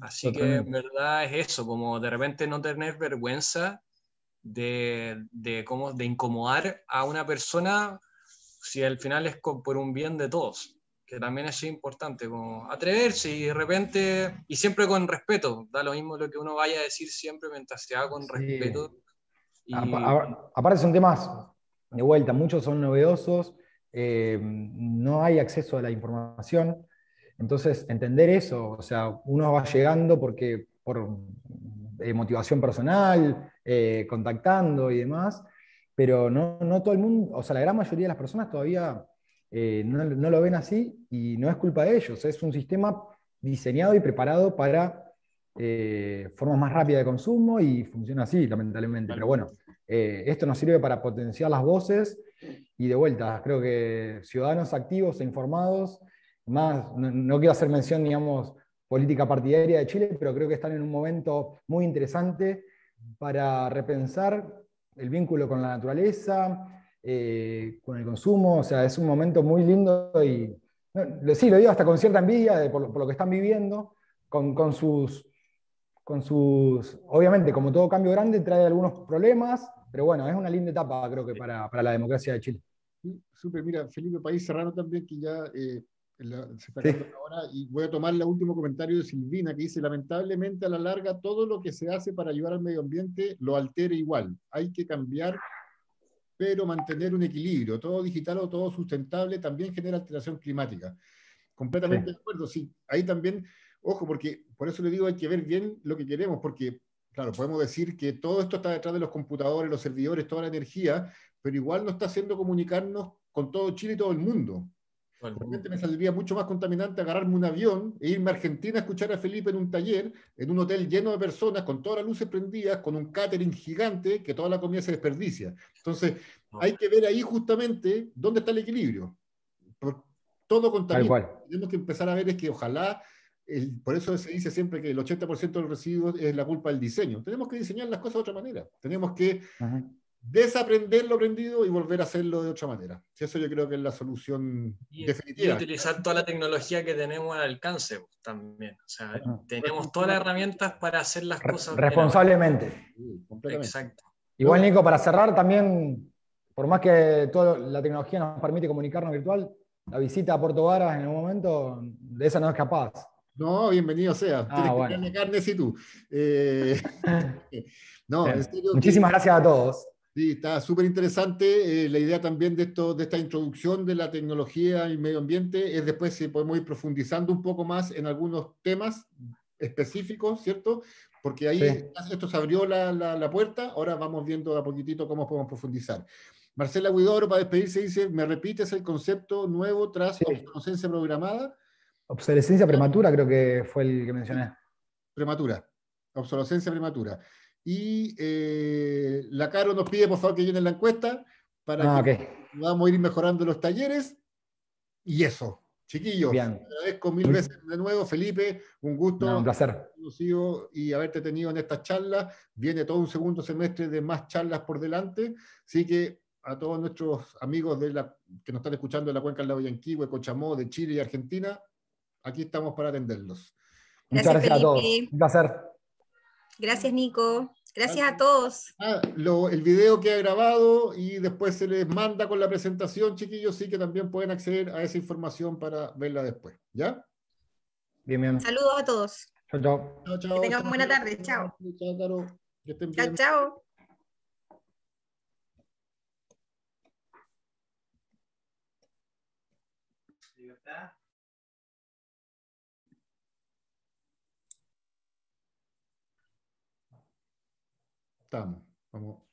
Speaker 8: Así que en verdad es eso, como de repente no tener vergüenza de, de, cómo, de incomodar a una persona si al final es por un bien de todos, que también es importante, como atreverse y de repente, y siempre con respeto, da lo mismo lo que uno vaya a decir siempre mientras se haga con respeto.
Speaker 3: aparte son temas, de vuelta, muchos son novedosos, eh, no hay acceso a la información, entonces entender eso, o sea, uno va llegando porque por eh, motivación personal, eh, contactando y demás, pero no, no, todo el mundo, o sea, la gran mayoría de las personas todavía eh, no, lo ven así y no es culpa de ellos, es un sistema diseñado y preparado para formas más rápidas de consumo y funciona así, lamentablemente. Pero bueno, esto nos sirve para potenciar las voces y de vuelta, creo que ciudadanos activos e informados, más, no, no quiero hacer mención, digamos, política partidaria de Chile, pero creo que están en un momento muy interesante para repensar el vínculo con la naturaleza, eh, con el consumo. O sea, es un momento muy lindo y sí, lo digo hasta con cierta envidia por, lo que están viviendo, con, sus, con sus, obviamente, como todo cambio grande, trae algunos problemas, pero bueno, es una linda etapa, creo que, para, la democracia de Chile.
Speaker 1: Súper, mira, Felipe País Serrano también, que ya eh, se está ahora, y voy a tomar el último comentario de Silvina, que dice, lamentablemente a la larga todo lo que se hace para ayudar al medio ambiente lo altera igual. Hay que cambiar, pero mantener un equilibrio. Todo digital o todo sustentable también genera alteración climática. Completamente de acuerdo, sí. Ahí también, ojo, porque por eso le digo, hay que ver bien lo que queremos, porque, claro, podemos decir que todo esto está detrás de los computadores, los servidores, toda la energía, pero igual no está haciendo comunicarnos con todo Chile y todo el mundo. Realmente me saldría mucho más contaminante agarrarme un avión e irme a Argentina a escuchar a Felipe en un taller, en un hotel lleno de personas, con todas las luces prendidas, con un catering gigante, que toda la comida se desperdicia. Entonces, hay que ver ahí justamente dónde está el equilibrio. todo contamina. Tenemos que empezar a ver es que ojalá, por eso se dice siempre que el 80% de los residuos es la culpa del diseño. Tenemos que diseñar las cosas de otra manera. Tenemos que desaprender lo aprendido y volver a hacerlo de otra manera. Eso yo creo que es la solución definitiva.
Speaker 8: Y utilizar toda la tecnología que tenemos al alcance pues, también. O sea, tenemos todas las herramientas para hacer las cosas
Speaker 3: responsablemente.
Speaker 8: Exacto.
Speaker 3: Igual, Nico, para cerrar también, por más que toda la tecnología nos permite comunicarnos virtual, la visita a Puerto Varas en un momento, de esa no es capaz.
Speaker 1: No, bienvenido sea. Ah, Tienes bueno. que carne si tú. Eh, *laughs* *laughs*
Speaker 3: no, Muchísimas gracias a todos.
Speaker 1: Sí, está súper interesante. Eh, la idea también de, esto, de esta introducción de la tecnología y medio ambiente es después si podemos ir profundizando un poco más en algunos temas específicos, ¿cierto? Porque ahí esto se abrió la, la, puerta, ahora vamos viendo a poquitito cómo podemos profundizar. Marcela Huidoro, para despedirse, dice, ¿me repites el concepto nuevo tras obsolescencia programada?
Speaker 3: Obsolescencia prematura creo que fue el que mencioné.
Speaker 1: Prematura, obsolescencia prematura. Y eh, la Caro nos pide, por favor, que llenen la encuesta para ah, que vamos a ir mejorando los talleres. Y eso, chiquillos, Bien. agradezco mil veces de nuevo, Felipe, un gusto.
Speaker 3: un placer.
Speaker 1: Y haberte tenido en estas charlas. Viene todo un segundo semestre de más charlas por delante. Así que a todos nuestros amigos de la, que nos están escuchando de la cuenca del lago Yanquihue, Cochamó, de Chile y Argentina, aquí estamos para atenderlos.
Speaker 3: Muchas gracias, a todos. Un placer.
Speaker 2: Gracias, Nico. Gracias a todos.
Speaker 1: Ah, el video que ha grabado y después se les manda con la presentación, chiquillos, sí que también pueden acceder a esa información para verla después. ¿Ya?
Speaker 3: Bien, bien.
Speaker 2: Saludos a todos.
Speaker 3: Chao, chao.
Speaker 2: Que tengan buena tarde. Chao. Chao, Caro. Chao, chao.
Speaker 1: Estamos. Vamos.